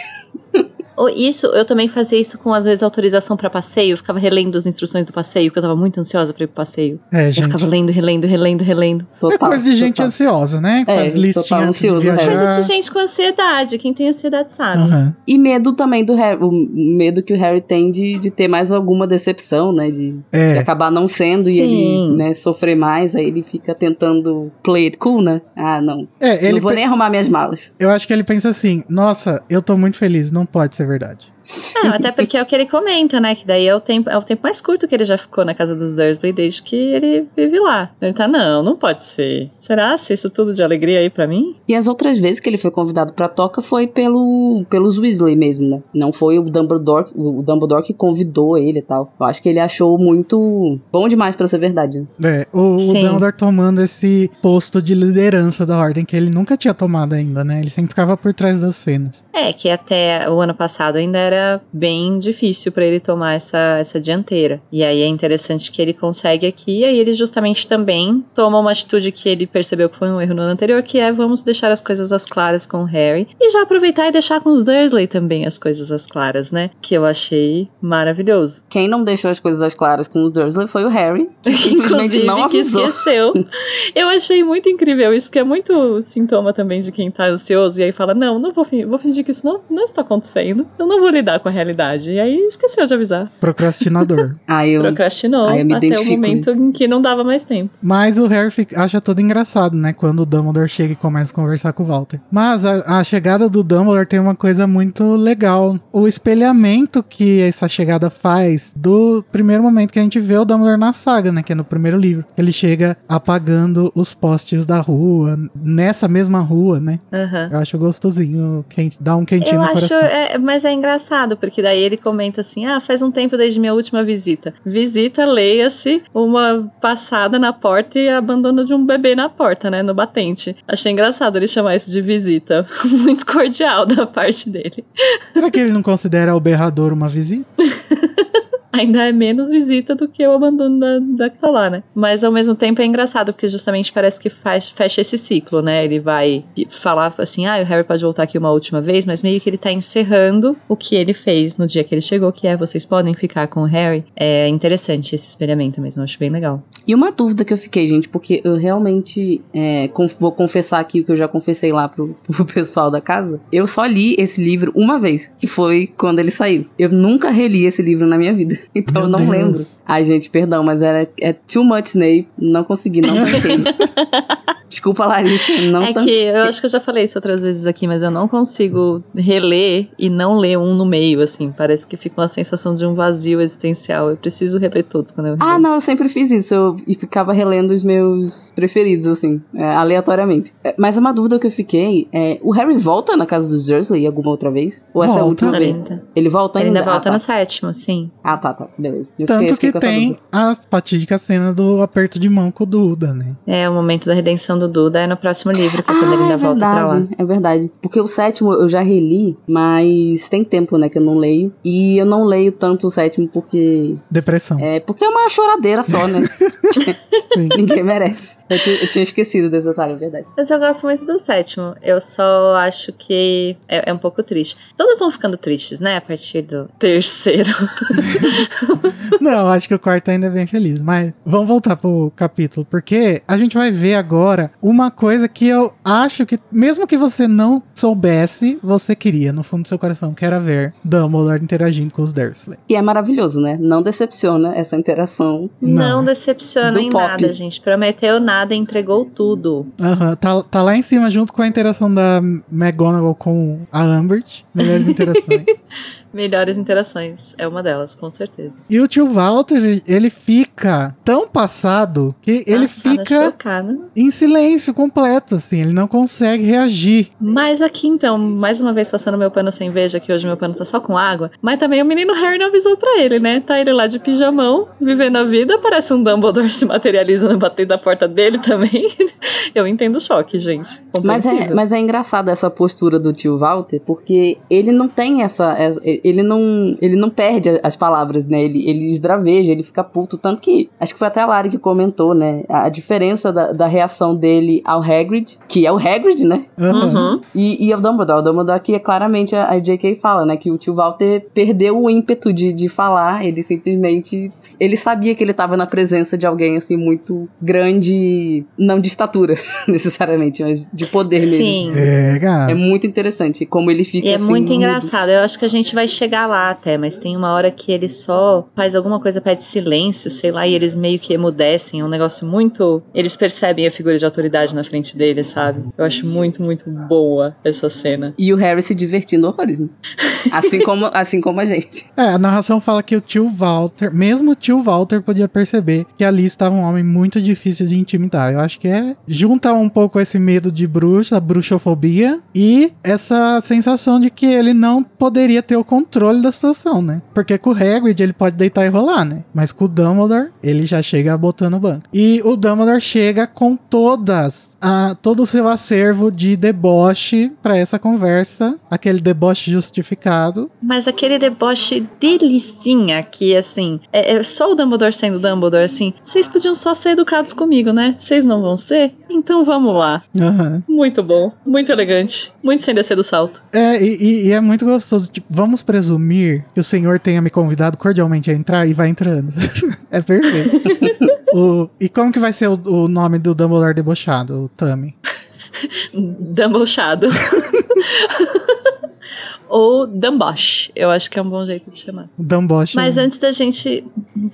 Isso, eu também fazia isso com, às vezes, autorização pra passeio. Eu ficava relendo as instruções do passeio, porque eu tava muito ansiosa pra ir pro passeio. É, Eu gente. ficava lendo, relendo, relendo, relendo. Total, É coisa de gente total. ansiosa, né? Com É, as listinhas antes de ansioso, viajar. Coisa de gente com ansiedade. Quem tem ansiedade sabe. Aham. E medo também do Harry, o medo que o Harry tem de, de ter mais alguma decepção, né? De, É. de acabar não sendo e ele, Sim. né, sofrer mais, aí ele fica tentando play it cool, né? Ah, não. É, ele não vou pe- nem arrumar minhas malas. Eu acho que ele pensa assim: nossa, eu tô muito feliz, não pode ser verdade. É, até porque é o que ele comenta, né? Que daí é o tempo, é o tempo mais curto que ele já ficou na casa dos Dursley desde que ele vive lá. Ele tá, não, não pode ser. Será se isso tudo de alegria aí pra mim? E as outras vezes que ele foi convidado pra toca foi pelo, pelos Weasley mesmo, né? Não foi o Dumbledore, o Dumbledore que convidou ele e tal. Eu acho que ele achou muito bom demais pra ser verdade. né? É, o, o. Dumbledore tomando esse posto de liderança da ordem que ele nunca tinha tomado ainda, né? Ele sempre ficava por trás das cenas. É, que até o ano passado ainda era bem difícil pra ele tomar essa, essa dianteira. E aí é interessante que ele consegue aqui, e aí ele justamente também toma uma atitude que ele percebeu que foi um erro no ano anterior, que é vamos deixar as coisas às claras com o Harry. E já aproveitar e deixar com os Dursley também as coisas às claras, né? Que eu achei maravilhoso. Quem não deixou as coisas às claras com os Dursley foi o Harry, que simplesmente Inclusive, não que avisou. esqueceu. Eu achei muito incrível isso, porque é muito sintoma também de quem tá ansioso e aí fala: Não, não vou, vou fingir que isso não, não está acontecendo. Eu não vou lidar com a realidade. E aí esqueceu de avisar. Procrastinador. Ah, eu... Procrastinou Ah, eu me até o momento em que não dava mais tempo. Mas o Harry fica- acha tudo engraçado, né? Quando o Dumbledore chega e começa a conversar com o Walter. Mas a, a chegada do Dumbledore tem uma coisa muito legal. O espelhamento que essa chegada faz do primeiro momento que a gente vê o Dumbledore na saga, né? Que é no primeiro livro. Ele chega apagando os postes da rua, nessa mesma rua, né? Aham. Eu acho gostosinho, quente, dá um quentinho Eu no acho, coração. é, mas é engraçado, porque daí ele comenta assim: ah, faz um tempo desde minha última visita. Visita, leia-se, uma passada na porta e abandono de um bebê na porta, né? No batente. Achei engraçado ele chamar isso de visita. Muito cordial da parte dele. Será que ele não considera o berrador uma visita? Ainda é menos visita do que o abandono da, da que tá lá, né? Mas ao mesmo tempo é engraçado, porque justamente parece que faz, fecha esse ciclo, né? Ele vai falar assim: ah, o Harry pode voltar aqui uma última vez, mas meio que ele tá encerrando o que ele fez no dia que ele chegou, que é vocês podem ficar com o Harry. É interessante esse espelhamento mesmo, acho bem legal. E uma dúvida que eu fiquei, gente, porque eu realmente é, conf- vou confessar aqui o que eu já confessei lá pro, pro pessoal da casa. Eu só li esse livro uma vez, que foi quando ele saiu. Eu nunca reli esse livro na minha vida. Então Meu eu não Deus. lembro. Ai, gente, perdão, mas era é too much Snape. Não consegui, não tanquei. Desculpa, Larissa, não é que eu acho que eu já falei isso outras vezes aqui, mas eu não consigo reler e não ler um no meio, assim. Parece que fica uma sensação de um vazio existencial. Eu preciso reler todos quando eu Ah, releio. não, eu sempre fiz isso. Eu, e ficava relendo os meus preferidos, assim, é, aleatoriamente. É, mas uma dúvida que eu fiquei é: o Harry volta na casa dos Dursley alguma outra vez? Ou essa é a Volta. última vez? Ainda. Ele volta Ele ainda? ainda volta ah, no tá. sétimo, sim. ah, tá, tá. Beleza. Eu Tanto fiquei- fiquei que tem a fatídica cena do aperto de mão com o Duda, né? É, o momento da redenção do Duda é no próximo livro, que é Ah, quando ele ainda é volta pra lá. verdade, é verdade. Porque o sétimo eu já reli, mas tem tempo, né, que eu não leio. E eu não leio tanto o sétimo porque. Depressão. É, porque é uma choradeira só, né? Ninguém merece. Eu, ti- eu tinha esquecido desse detalhe, é verdade. Mas eu gosto muito do sétimo. Eu só acho que é, é um pouco triste. Todos vão ficando tristes, né? A partir do terceiro. Não, acho que o quarto ainda é bem feliz. Mas vamos voltar pro capítulo, porque a gente vai ver agora uma coisa que eu acho que, mesmo que você não soubesse, você queria, no fundo do seu coração, que era ver Dumbledore interagindo com os Dursley. Que é maravilhoso, né? Não decepciona essa interação. Não, Não. decepciona em pop. nada, gente. Prometeu nada e entregou tudo. Aham, tá, tá lá em cima junto com a interação da McGonagall com a Ambert. Melhores interações. Melhores interações. É uma delas, com certeza. E o tio Walter, ele fica tão passado que ele fica chocada. em silêncio completo, assim. Ele não consegue reagir. Mas aqui, então, mais uma vez passando meu pano sem veja, que hoje meu pano tá só com água. Mas também o menino Harry não avisou pra ele, né? Tá ele lá de pijamão, vivendo a vida. Parece um Dumbledore se materializando, batendo da porta dele também. Eu entendo o choque, gente. Mas é, mas é engraçado essa postura do tio Walter, porque ele não tem essa. essa- Ele não, ele não perde as palavras, né? Ele, ele esbraveja, ele fica puto. Tanto que. Acho que foi até a Lari que comentou, né? A, a diferença da, da reação dele ao Hagrid, que é o Hagrid, né? Uhum. E, e ao Dumbledore. O Dumbledore aqui é claramente a, a J.K. fala, né? Que o tio Walter perdeu o ímpeto de, de falar. Ele simplesmente. Ele sabia que ele tava na presença de alguém, assim, muito grande. Não de estatura, necessariamente, mas de poder mesmo. Sim. É, cara. É muito interessante como ele fica E é assim, muito engraçado. Eu acho que a gente vai chegar lá até, mas tem uma hora que ele só faz alguma coisa, pede silêncio, sei lá, e eles meio que emudecem. É um negócio muito. Eles percebem a figura de autoridade na frente dele, sabe? Eu acho muito, muito boa essa cena. E o Harry se divertindo horrores, né? Assim como, assim como a gente. É, a narração fala que o tio Walter, mesmo o tio Walter podia perceber que ali estava um homem muito difícil de intimidar. Eu acho que é junta um pouco esse medo de bruxa, a bruxofobia e essa sensação de que ele não poderia ter o controle da situação, né? Porque com o Hagrid ele pode deitar e rolar, né? Mas com o Dumbledore, ele já chega botando o banco. E o Dumbledore chega com todas a, todo o seu acervo de deboche pra essa conversa, aquele deboche justificado. Mas aquele deboche delicinha que, assim, é, é só o Dumbledore sendo Dumbledore, assim, vocês podiam só ser educados comigo, né? Vocês não vão ser? Então vamos lá. Aham. Muito bom, muito elegante, muito sem descer do salto. É, e, e- e é muito gostoso. Tipo, vamos presumir que o senhor tenha me convidado cordialmente a entrar e vai entrando. é perfeito. O- e como que vai ser o, o nome do Dumbledore debochado, Tami? Dumbledore. Ou Dumbosh, eu acho que é um bom jeito de chamar. O Dumbosh. Mas antes da gente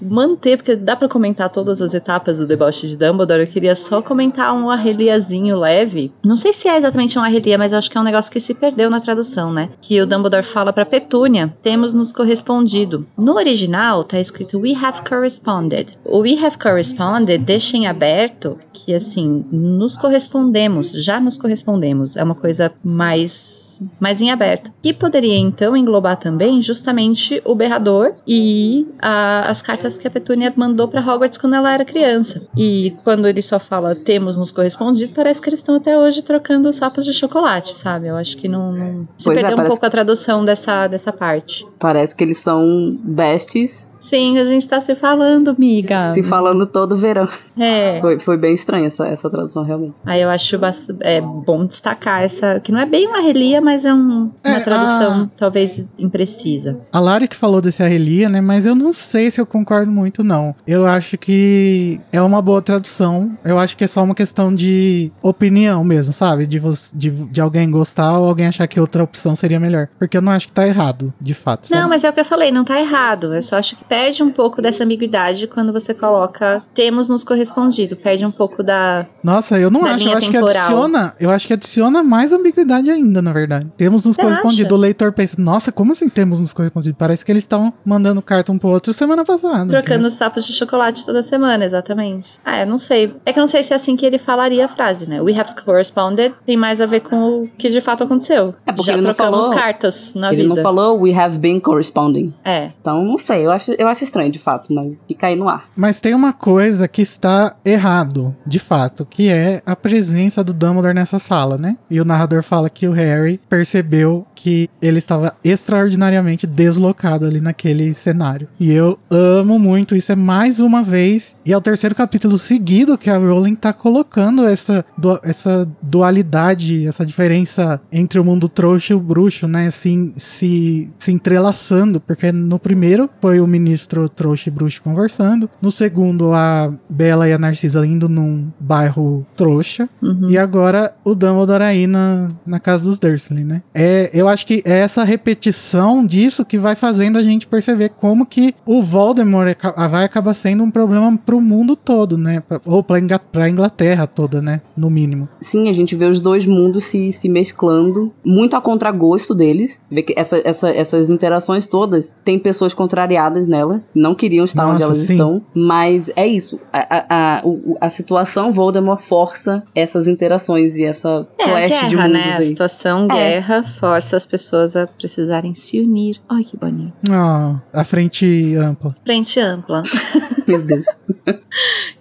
manter, porque dá pra comentar todas as etapas do deboche de Dumbledore, eu queria só comentar um arreliazinho leve. Não sei se é exatamente um arrelia, mas eu acho que é um negócio que se perdeu na tradução, né? Que o Dumbledore fala pra Petúnia, temos nos correspondido. No original tá escrito we have corresponded. O we have corresponded deixa em aberto que, assim, nos correspondemos, já nos correspondemos. É uma coisa mais, mais em aberto. Que poderia, então, englobar também justamente o berrador e a- as cartas que a Petúnia mandou pra Hogwarts quando ela era criança. E quando ele só fala temos nos correspondido, parece que eles estão até hoje trocando sapos de chocolate, sabe? Eu acho que não. não- Se Pois é, perdeu um parece- pouco a tradução dessa, dessa parte. Parece que eles são besties Sim, a gente tá se falando, amiga. se falando todo verão. É. Foi, foi bem estranha essa, essa tradução, realmente. Aí eu acho é bom destacar essa, que não é bem uma relia, mas é um- uma É, tradução a- talvez imprecisa. A Lari que falou desse Arrelia, né? Mas eu não sei se eu concordo muito, não. Eu acho que é uma boa tradução. Eu acho que é só uma questão de opinião mesmo, sabe? De, de, de alguém gostar ou alguém achar que outra opção seria melhor. Porque eu não acho que tá errado, de fato. Não, sabe? mas é o que eu falei, não tá errado. Eu só acho que perde um pouco dessa ambiguidade quando você coloca temos nos correspondido. Perde um pouco da. Nossa, eu não acho. Eu acho temporal. que adiciona. Eu acho que adiciona mais ambiguidade ainda, na verdade. Temos nos Você correspondido. acha? O leitor pensa, nossa, como assim temos nos correspondido? Parece que eles estavam mandando carta um pro outro semana passada. Trocando os sapos de chocolate toda semana, exatamente. Ah, eu não sei. É que eu não sei se é assim que ele falaria a frase, né? We have corresponded tem mais a ver com o que de fato aconteceu. É porque Já ele não trocamos falou- cartas na Ele vida. não falou we have been corresponding. É. Então, não sei, eu acho, eu acho estranho de fato, mas fica aí no ar. Mas tem uma coisa que está errado, de fato, que é a presença do Dumbledore nessa sala, né? E o narrador fala que o Harry percebeu que ele estava extraordinariamente deslocado ali naquele cenário. E eu amo muito isso, é mais uma vez, e é o terceiro capítulo seguido que a Rowling tá colocando essa, du- essa dualidade, essa diferença entre o mundo trouxa e o bruxo, né? Assim, se, se entrelaçando, porque no primeiro foi o ministro trouxa e bruxo conversando, no segundo a Bela e a Narcisa indo num bairro trouxa, Uhum. e agora o Dumbledore aí na, na casa dos Dursley, né? É, eu acho que é essa repetição disso que vai fazendo a gente perceber como que o Voldemort aca- vai acabar sendo um problema pro mundo todo, né? Ou pra, pra Inglaterra toda, né? No mínimo. Sim, a gente vê os dois mundos se, se mesclando, muito a contragosto deles. Vê que essa, essa- essas interações todas tem pessoas contrariadas nela, não queriam estar onde Nossa, elas sim. estão, mas é isso. A, a, a, a situação Voldemort força essas interações e essa É, a clash de guerra, mundos né? A aí. situação É. guerra força as pessoas a precisarem se unir. Ai, que bonito. Ó, a frente ampla. Frente ampla. Meu Deus.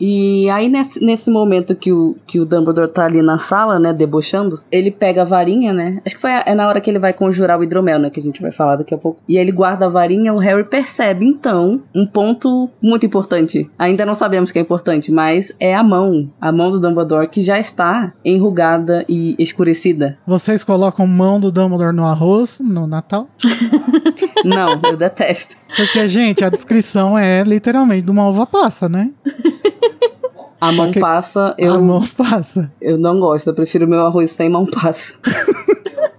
E aí, nesse, nesse momento que o, que o Dumbledore tá ali na sala, né, debochando, ele pega a varinha, né? Acho que foi a- é na hora que ele vai conjurar o hidromel, né? Que a gente vai falar daqui a pouco. E aí ele guarda a varinha, o Harry percebe, então, um ponto muito importante. Ainda não sabemos que é importante, mas é a mão. A mão do Dumbledore que já está enrugada e escurecida. Vocês colocam mão do Dumbledore no arroz no Natal? Não, eu detesto. Porque, gente, a descrição é literalmente de uma uva passa, né? A mão Porque passa, A eu, mão passa. eu não gosto. Eu prefiro meu arroz sem mão passa.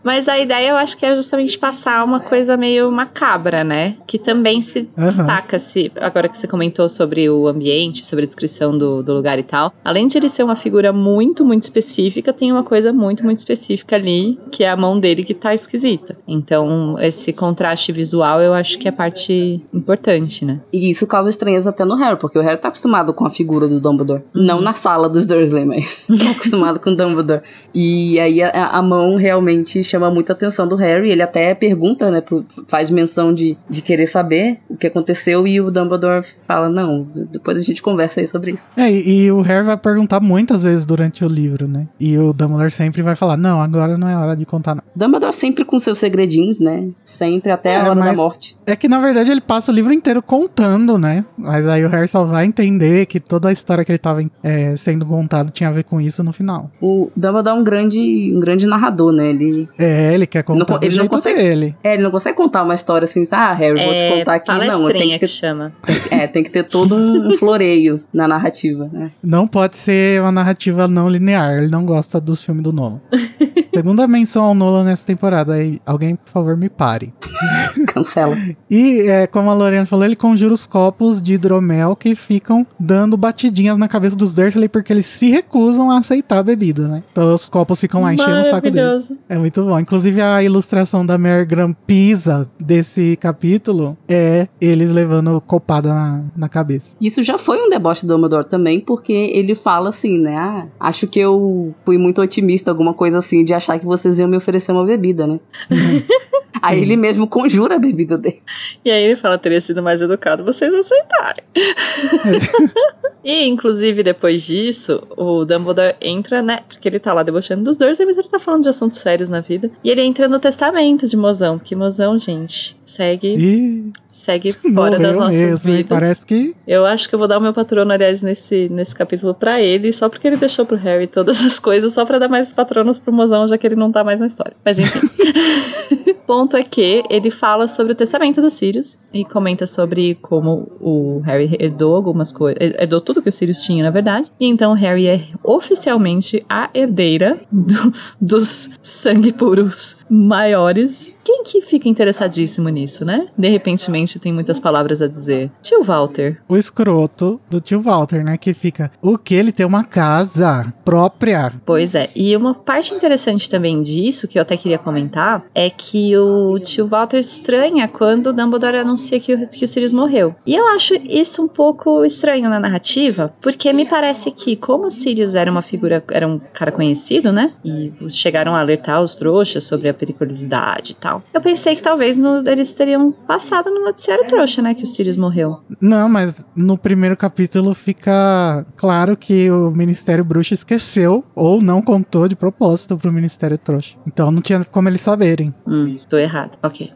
Mas a ideia eu acho que é justamente passar uma coisa meio macabra, né? Que também se Aham. destaca, se, agora que você comentou sobre o ambiente, sobre a descrição do, do lugar e tal. Além de ele ser uma figura muito, muito específica, tem uma coisa muito, muito específica ali, que é a mão dele que tá esquisita. Então, esse contraste visual eu acho que é parte importante, né? E isso causa estranheza até no Harry, porque o Harry tá acostumado com a figura do Dumbledore. Não na sala dos Dursley, mas tá acostumado com o Dumbledore. E aí a, a mão realmente chama muita atenção do Harry. Ele até pergunta, né? Faz menção de, de querer saber o que aconteceu e o Dumbledore fala: Não, depois a gente conversa aí sobre isso. É, e, e o Harry vai perguntar muitas vezes durante o livro, né? E o Dumbledore sempre vai falar: Não, agora não é hora de contar, não. Dumbledore sempre com seus segredinhos, né? Sempre até É, a hora da morte. É que na verdade ele passa o livro inteiro contando, né? Mas aí o Harry só vai entender que toda a história que ele tava é, sendo contado tinha a ver com isso no final. O Dumbledore é um grande, um grande narrador, né? Ele, É, ele quer contar Não- ele não consegue- dele. é, ele não consegue contar uma história assim, ah, Harry, vou te é contar aqui. Não, tem que que chama. É, tem que ter todo um, um floreio na narrativa, né? Não pode ser uma narrativa não linear. Ele não gosta dos filmes do Nolan. Segunda menção ao Nolan nessa temporada. Aí, alguém, por favor, me pare. Cancela. E, é, como a Lorena falou, ele conjura os copos de hidromel que ficam dando batidinhas na cabeça dos Dursley porque eles se recusam a aceitar a bebida, né? Então os copos ficam lá enchendo o saco deles. Maravilhoso. É muito bom. Inclusive a ilustração da Mary Graham Pisa desse capítulo é eles levando copada na, na cabeça. Isso já foi um deboche do Dumbledore também, porque ele fala assim, né? Ah, acho que eu fui muito otimista, alguma coisa assim, de achar que vocês iam me oferecer uma bebida, né? Aí ele mesmo conjura a bebida dele. E aí ele fala, teria sido mais educado vocês aceitarem. e, inclusive, depois disso, o Dumbledore entra, né? Porque ele tá lá debochando dos dois, mas ele tá falando de assuntos sérios na vida. E ele entra no testamento de Mozão, porque Mozão, gente, segue, segue fora das nossas mesmo. Vidas. parece que Eu acho que eu vou dar o meu patrono, aliás, nesse, nesse capítulo pra ele, só porque ele deixou pro Harry todas as coisas, só pra dar mais patronos pro mozão, já que ele não tá mais na história. Mas enfim. Ponto ponto é que ele fala sobre o testamento dos Sirius e comenta sobre como o Harry herdou algumas coisas, herdou tudo que o Sirius tinha, na verdade. E então o Harry é oficialmente a herdeira do- dos sangue puros maiores. Quem que fica interessadíssimo nisso, né? De repentemente tem muitas palavras a dizer. Tio Walter. O escroto do tio Walter, né? Que fica. O que? Ele tem uma casa própria. Pois é, e uma parte interessante também disso, que eu até queria comentar, é que o tio Walter estranha quando o Dumbledore anuncia que o, que o Sirius morreu. E eu acho isso um pouco estranho na narrativa, porque me parece que, como o Sirius era uma figura, era um cara conhecido, né? E chegaram a alertar os trouxas sobre a periculosidade e tal. Eu pensei que talvez no- eles teriam passado no noticiário trouxa, né? Que o Sirius morreu. Não, mas no primeiro capítulo fica claro que o Ministério Bruxo esqueceu ou não contou de propósito pro Ministério Trouxa. Então não tinha como eles saberem. Hum, tô errado. Ok.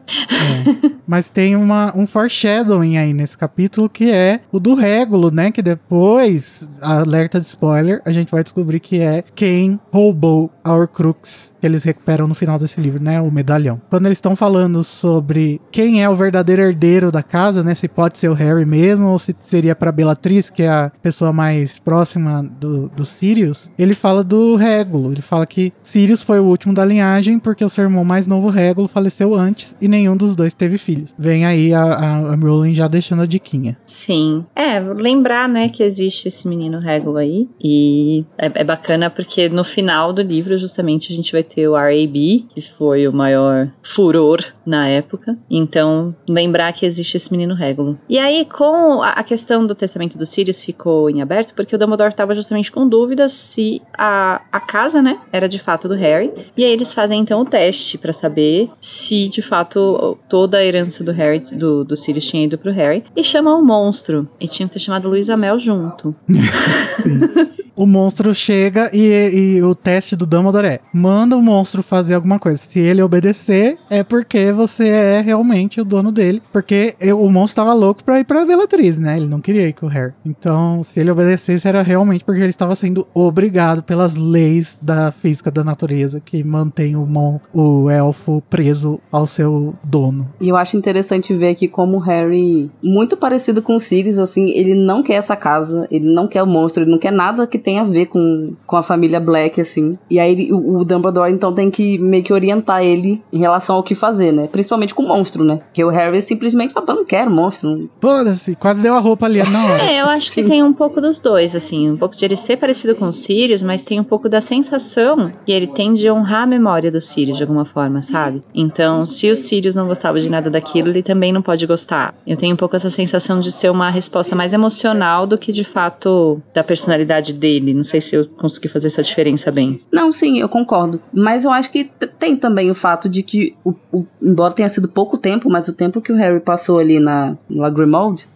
Mas tem uma, um foreshadowing aí nesse capítulo que é o do Régulo, né? Que depois, alerta de spoiler, a gente vai descobrir que é quem roubou a Horcrux que eles recuperam no final desse livro, né? O medalhão. Quando eles estão falando sobre quem é o verdadeiro herdeiro da casa, né? Se pode ser o Harry mesmo ou se seria pra Bellatrix, que é a pessoa mais próxima do, do Sirius, ele fala do Régulo. Ele fala que Sirius foi o último da linhagem porque o seu irmão mais novo, Régulo, faleceu antes e nenhum dos dois teve filhos. Vem aí a, a, a Rowling já deixando a diquinha. Sim. É, lembrar, né, que existe esse menino Regulo aí. E é, é bacana porque no final do livro, justamente, a gente vai ter o R.A.B., que foi o maior furor na época. Então, lembrar que existe esse menino Regulo. E aí, com a, questão do testamento dos Sirius ficou em aberto, porque o Dumbledore estava justamente com dúvidas se a, a casa, né, era de fato do Harry. E aí eles fazem, então, o teste pra saber se, de fato, toda a herança do Harry, do, do Sirius tinha ido pro Harry. E chamam o monstro. E tinham que ter chamado Luísa Mel junto. O monstro chega e, e o teste do Dumbledore é: manda o monstro fazer alguma coisa. Se ele obedecer, é porque você é realmente o dono dele. Porque eu- o monstro tava louco pra ir pra Bellatrix, né? Ele não queria ir com o Harry. Então, se ele obedecesse, era realmente porque ele estava sendo obrigado pelas leis da física da natureza que mantém o, mon o elfo preso ao seu dono. E eu acho interessante ver aqui como o Harry, muito parecido com o Sirius, assim, ele não quer essa casa, ele não quer o monstro, ele não quer nada que tenha a ver com, com a família Black, assim. E aí ele- o, o Dumbledore, então, tem que meio que orientar ele em relação ao que fazer, né? Principalmente com o monstro, né? Porque o Harry simplesmente fala, "Pô, não quero monstro. Foda-se, quase deu a roupa ali na hora. É, eu acho que tem um pouco dos dois, assim. Um pouco de ele ser parecido com o Sirius, mas tem um pouco da sensação que ele tem de honrar a memória do Sirius de alguma forma, sabe? Então, se o Sirius não gostava de nada daquilo, ele também não pode gostar. Eu tenho um pouco essa sensação de ser uma resposta mais emocional do que de fato da personalidade dele. Não sei se eu consegui fazer essa diferença bem. Não, sim, eu concordo. Mas eu acho que tem também o fato de que, o, o- embora tenha sido pouco tempo, mas o tempo que o Harry passou ali na, na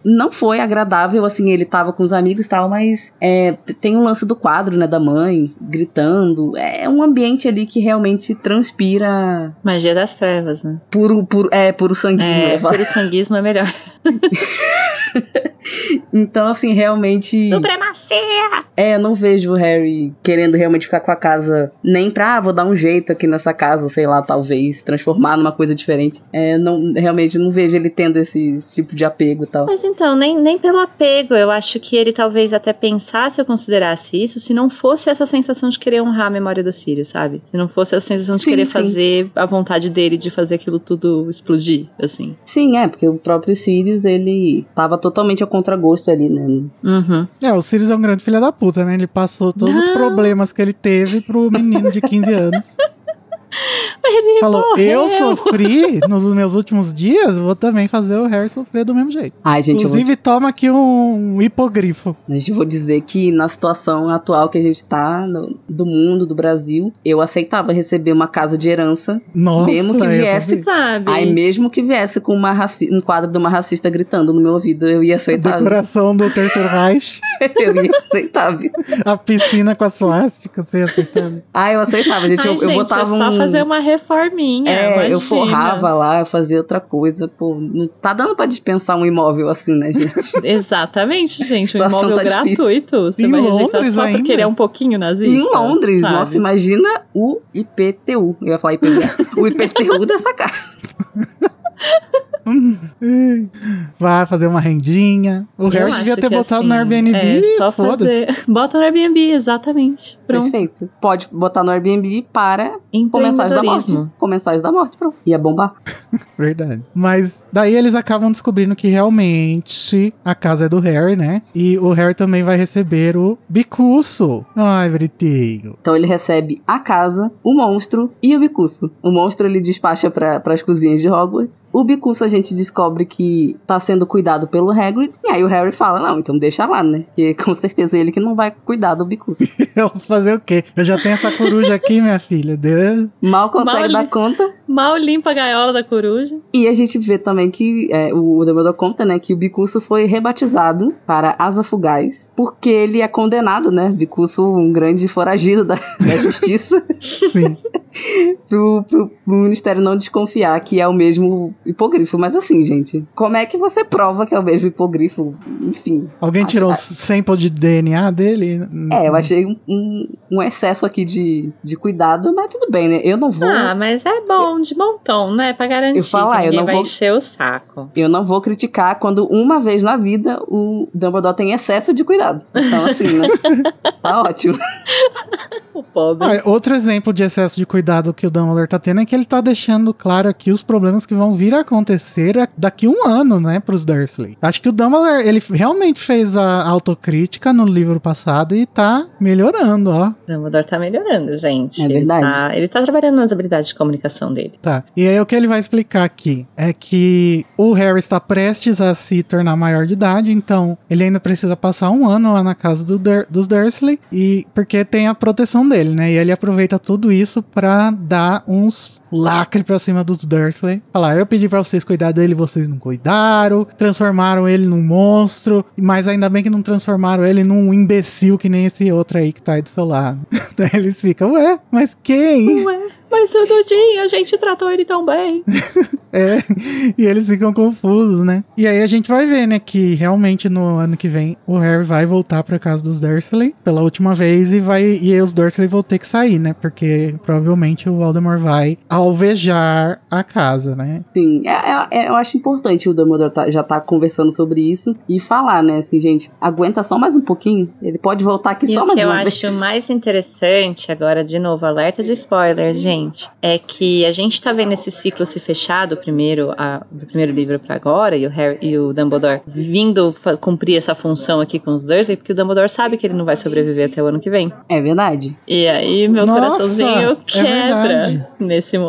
não foi agradável, assim, ele tava com os amigos e tal, mas é, tem um lance do quadro, né, da mãe, gritando. É um ambiente ali que realmente transpira Magia das trevas, né? puro, puro, é, puro sanguismo. É, falar. puro sanguismo é melhor. Então, assim, realmente... Supremacia! É, eu não vejo o Harry querendo realmente ficar com a casa, nem pra, ah, vou dar um jeito aqui nessa casa, sei lá, talvez, transformar numa coisa diferente. É, não, realmente não vejo ele tendo esse, esse tipo de apego e tal. Mas então, nem, nem pelo apego, eu acho que ele talvez até pensasse ou considerasse isso se não fosse essa sensação de querer honrar a memória do Sirius, sabe? Se não fosse essa sensação de Sim, querer sim. fazer a vontade dele de fazer aquilo tudo explodir, assim. Sim, é, porque o próprio Sirius, ele tava totalmente contragosto ali, né? Uhum. É, o Sirius é um grande filho da puta, né? Ele passou todos os problemas que ele teve pro menino de 15 anos. Ele Falou, morreu. eu sofri nos meus últimos dias, vou também fazer o Harry sofrer do mesmo jeito. Ai, gente, eu vou, Inclusive, toma aqui um hipogrifo. gente, eu vou dizer que na situação atual que a gente tá, no- do mundo, do Brasil, eu aceitava receber uma casa de herança, Nossa, Mesmo que eu viesse-. Sabe? aí mesmo que viesse com uma raci- um quadro de uma racista gritando no meu ouvido, eu ia aceitar. Decoração do Terceiro Reich, eu ia aceitar, viu? a piscina com as plásticas, você aceitando. Ah, eu aceitava, gente. Ai, eu, eu gente, botava eu um. Fazer uma reforminha. É, imagina. eu forrava lá, fazia outra coisa. Pô, não tá dando pra dispensar um imóvel assim, né, gente? Exatamente, gente. Um imóvel tá difícil. gratuito. Você Em vai rejeitar Londres só ainda? porque ele é um pouquinho nazista. em Londres, sabe? nossa, imagina o IPTU. Eu ia falar IPVA. o IPTU dessa casa. Vai fazer uma rendinha. O Harry devia ter botado assim, no Airbnb É só foda-se. fazer. Bota no Airbnb, exatamente. Pronto. Perfeito. Pode botar no Airbnb para com mensagem da morte. Mensagem da morte, pronto. Ia bombar. Verdade. Mas daí eles acabam descobrindo que realmente a casa é do Harry, né? E o Harry também vai receber o bicuço. Ai, bonitinho. Então ele recebe a casa, o monstro e o bicuço. O monstro ele despacha para as cozinhas de Hogwarts. O bicuço a gente descobre que tá sendo cuidado pelo Hagrid. E aí o Harry fala: Não, então deixa lá, né? Porque com certeza é ele que não vai cuidar do bicuço. Eu vou fazer o quê? Eu já tenho essa coruja aqui, minha filha. Deus. Mal consegue Mal dar conta. Mal limpa a gaiola da coruja. E a gente vê também que é, o Dumbledore conta, né, que o Bicuço foi rebatizado para Asa Fugaz, porque ele é condenado, né, Bicuço, um grande foragido da, da justiça, Sim. pro, pro, pro Ministério não desconfiar que é o mesmo hipogrifo. Mas assim, gente, como é que você prova que é o mesmo hipogrifo? Enfim. Alguém acho- tirou o sample de DNA dele? É, eu achei um, um, um excesso aqui de, de cuidado, mas tudo bem, né? Eu não vou... Ah, mas é bom, de tom, né? Pra garantir Eu falar, que eu não vai vou- encher o saco. Eu não vou criticar quando uma vez na vida o Dumbledore tem excesso de cuidado. Então, assim, né? tá ótimo. O pobre. Ah, outro exemplo de excesso de cuidado que o Dumbledore tá tendo é que ele tá deixando claro aqui os problemas que vão vir a acontecer a- daqui um ano, né, pros Dursley. Acho que o Dumbledore, ele realmente fez a autocrítica no livro passado e tá melhorando, ó. O Dumbledore tá melhorando, gente. É verdade. Ele tá, ele tá trabalhando nas habilidades de comunicação dele. Tá. E aí o que ele vai explicar aqui é que o Harry está prestes a se tornar maior de idade, então ele ainda precisa passar um ano lá na casa do Dur- dos Dursley e porque tem a proteção dele, né? E ele aproveita tudo isso pra dar uns lacre pra cima dos Dursley. Falar, eu pedi pra vocês cuidar dele, vocês não cuidaram, transformaram ele num monstro, mas ainda bem que não transformaram ele num imbecil que nem esse outro aí que tá aí do seu lado. Daí eles ficam, ué, mas quem? Ué, mas todo dia a gente tratou ele tão bem. É, e eles ficam confusos, né? E aí a gente vai ver, né, que realmente no ano que vem o Harry vai voltar pra casa dos Dursley pela última vez e vai e aí os Dursley vão ter que sair, né? Porque provavelmente o Voldemort vai alvejar a casa, né? Sim, é- é- é- eu acho importante o Dumbledore tá- já tá conversando sobre isso e falar, né? Assim, gente, aguenta só mais um pouquinho. Ele pode voltar aqui E só o mais que eu acho vez. mais interessante, agora de novo, alerta de spoiler, gente, é que a gente tá vendo esse ciclo se fechar do primeiro, a- do primeiro livro pra agora, e o Harry e o Dumbledore vindo cumprir essa função aqui com os Dursley, porque o Dumbledore sabe que ele não vai sobreviver até o ano que vem. É verdade. E aí meu Nossa, coraçãozinho é quebra verdade. nesse momento,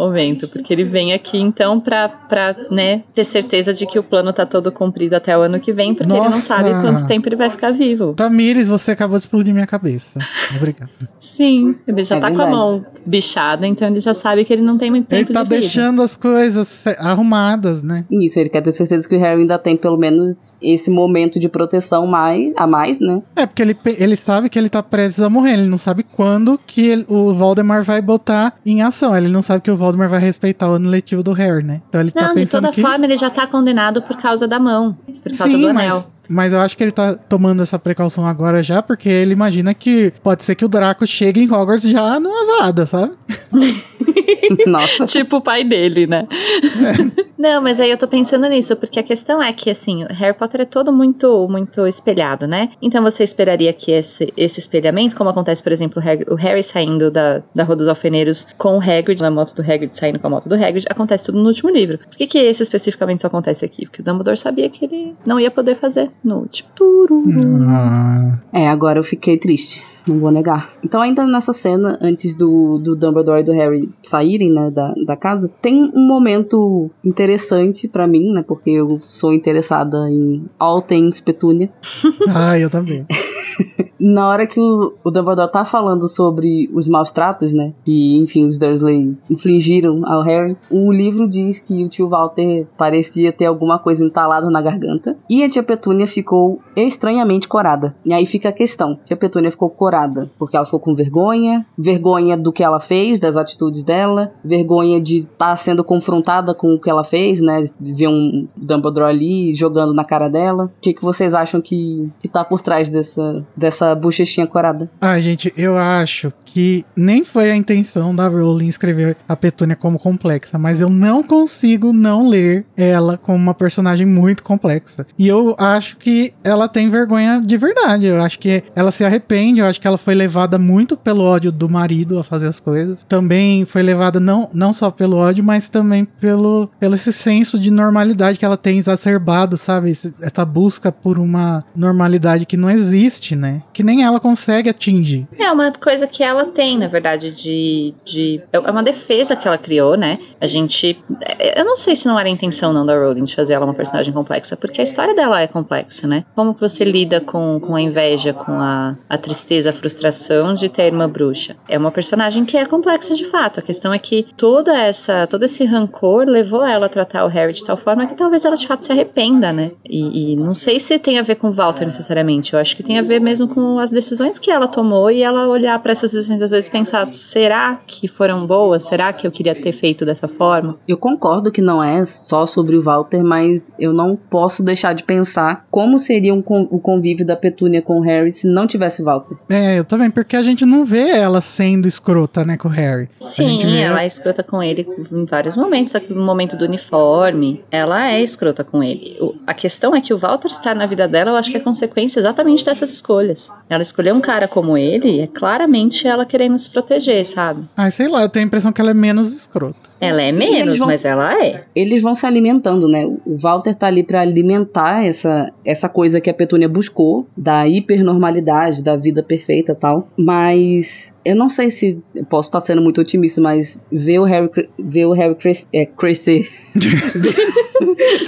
porque ele vem aqui então pra, pra né, ter certeza de que o plano tá todo cumprido até o ano que vem, porque ele não Nossa. sabe quanto tempo ele vai ficar vivo. Tamires, você acabou de explodir minha cabeça. Obrigado. Sim, ele já É tá com verdade. a mão bichada, então ele já sabe que ele não tem muito tempo Ele tá de vida. deixando as coisas arrumadas, né? Isso, ele quer ter certeza que o Harry ainda tem pelo menos esse momento de proteção mais, a mais, né? É, porque ele, ele sabe que ele tá prestes a morrer. Ele não sabe quando que ele- o Voldemort vai botar em ação. Ele não sabe que o Voldemort vai respeitar o ano letivo do Harry, né? Então ele tá Não, de pensando toda que... forma ele já tá condenado por causa da mão, por causa Sim, do anel. mas, mas eu acho que ele tá tomando essa precaução agora já, porque ele imagina que pode ser que o Draco chegue em Hogwarts já numa vada, sabe? Nossa. tipo o pai dele, né? É. Não, mas aí eu tô pensando nisso, porque a questão é que, assim, o Harry Potter é todo muito, muito espelhado, né? Então você esperaria que esse, esse espelhamento, como acontece, por exemplo, o Harry, o Harry saindo da, da Rua dos Alfeneiros com o Hagrid, na moto do Hagrid saindo com a moto do Hagrid, acontece tudo no último livro. Por que, que esse especificamente só acontece aqui? Porque o Dumbledore sabia que ele não ia poder fazer no último. Tururu. Ah, É, agora eu fiquei triste. Não vou negar. Então, ainda nessa cena, antes do, do Dumbledore e do Harry saírem, né, da, da casa, tem um momento interessante pra mim, né, porque eu sou interessada em all things Petúnia. ah, eu também. Na hora que o, o Dumbledore tá falando sobre os maus tratos, né? Que, enfim, os Dursley infligiram ao Harry, o livro diz que o tio Walter parecia ter alguma coisa entalada na garganta. E a tia Petúnia ficou estranhamente corada. E aí fica a questão: tia Petúnia ficou corada porque ela ficou com vergonha, vergonha do que ela fez, das atitudes dela, vergonha de estar tá sendo confrontada com o que ela fez, né? Ver um Dumbledore ali jogando na cara dela. O que, que vocês acham que, que tá por trás dessa, dessa bochechinha corada? Ah, gente, eu acho que nem foi a intenção da Rowling escrever a Petúnia como complexa, mas eu não consigo não ler ela como uma personagem muito complexa. E eu acho que ela tem vergonha de verdade. Eu acho que ela se arrepende, eu acho que ela foi levada muito pelo ódio do marido a fazer as coisas. Também foi levada não, não só pelo ódio, mas também pelo, pelo esse senso de normalidade que ela tem exacerbado, sabe? Essa busca por uma normalidade que não existe, né? Que nem ela consegue atingir. É uma coisa que ela tem, na verdade, de, de. É uma defesa que ela criou, né? A gente. Eu não sei se não era a intenção não da Rowling de fazer ela uma personagem complexa, porque a história dela é complexa, né? Como você lida com, com a inveja, com a, a tristeza, a frustração de ter uma bruxa? É uma personagem que é complexa de fato. A questão é que toda essa, todo esse rancor levou ela a tratar o Harry de tal forma que talvez ela de fato se arrependa, né? E, e não sei se tem a ver com Walter necessariamente. Eu acho que tem a ver mesmo com as decisões que ela tomou e ela olhar para essas decisões às vezes pensar, será que foram boas? Será que eu queria ter feito dessa forma? Eu concordo que não é só sobre o Walter, mas eu não posso deixar de pensar como seria um, o convívio da Petúnia com o Harry se não tivesse o Walter. É, eu também, porque a gente não vê ela sendo escrota, né, com o Harry. Sim, vê... ela é escrota com ele em vários momentos, só que no momento do uniforme, ela é escrota com ele. O, a questão é que o Walter estar na vida dela, eu acho que é consequência exatamente dessas escolhas. Ela escolheu um cara como ele, é claramente ela querendo se proteger, sabe? Ah, sei lá, eu tenho a impressão que ela é menos escrota. Ela é menos, mas ela é. Eles vão se alimentando, né? O Walter tá ali para alimentar essa, essa coisa que a Petúnia buscou, da hipernormalidade, da vida perfeita tal. Mas eu não sei se. Eu posso estar tá sendo muito otimista, mas ver o Harry, ver o Harry cres, é, crescer.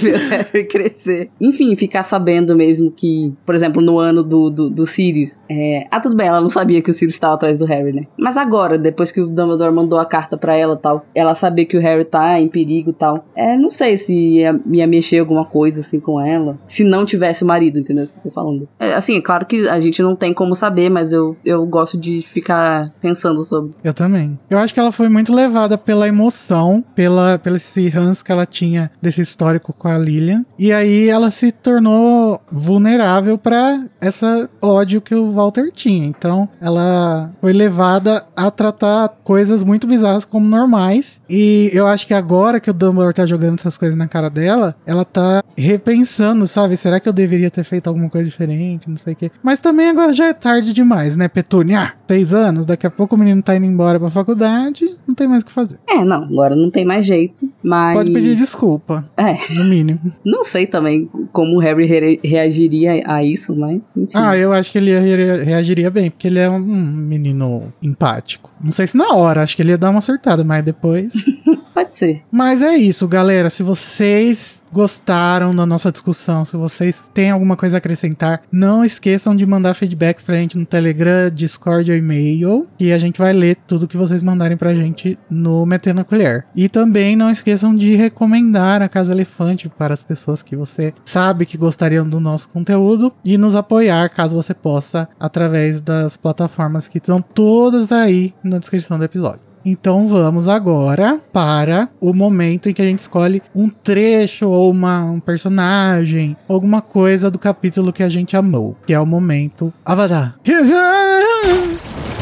ver o Harry crescer. Enfim, ficar sabendo mesmo que, por exemplo, no ano do, do, do Sirius. É, ah, tudo bem, ela não sabia que o Sirius estava atrás do Harry, né? Mas agora, depois que o Dumbledore mandou a carta para ela tal, ela sabia saber que o Harry tá em perigo e tal. É, não sei se ia, ia mexer alguma coisa assim com ela. Se não tivesse o marido, entendeu? Isso que eu tô falando. É, assim, é claro que a gente não tem como saber, mas eu, eu gosto de ficar pensando sobre. Eu também. Eu acho que ela foi muito levada pela emoção, pela, pelo esse ranço que ela tinha desse histórico com a Lilian. E aí ela se tornou vulnerável para essa ódio que o Walter tinha. Então ela foi levada a tratar coisas muito bizarras como normais. E e eu acho que agora que o Dumbledore tá jogando essas coisas na cara dela, ela tá repensando, sabe? Será que eu deveria ter feito alguma coisa diferente? Não sei o quê. Mas também agora já é tarde demais, né, Petúnia? Seis anos, daqui a pouco o menino tá indo embora pra faculdade, não tem mais o que fazer. É, não, agora não tem mais jeito, mas. Pode pedir desculpa. É. No mínimo. não sei também como o Harry re reagiria a isso, mas. Enfim. Ah, eu acho que ele re reagiria bem, porque ele é um menino empático. Não sei se na hora, acho que ele ia dar uma acertada, mas depois. Pode ser. Mas é isso, galera. Se vocês gostaram da nossa discussão, se vocês têm alguma coisa a acrescentar, não esqueçam de mandar feedbacks pra gente no Telegram, Discord ou e-mail, e a gente vai ler tudo que vocês mandarem pra gente no Metendo a Colher. E também não esqueçam de recomendar a Casa Elefante para as pessoas que você sabe que gostariam do nosso conteúdo e nos apoiar caso você possa através das plataformas que estão todas aí na descrição do episódio. Então vamos agora para o momento em que a gente escolhe um trecho ou uma, um personagem, alguma coisa do capítulo que a gente amou, que é o momento Avatar.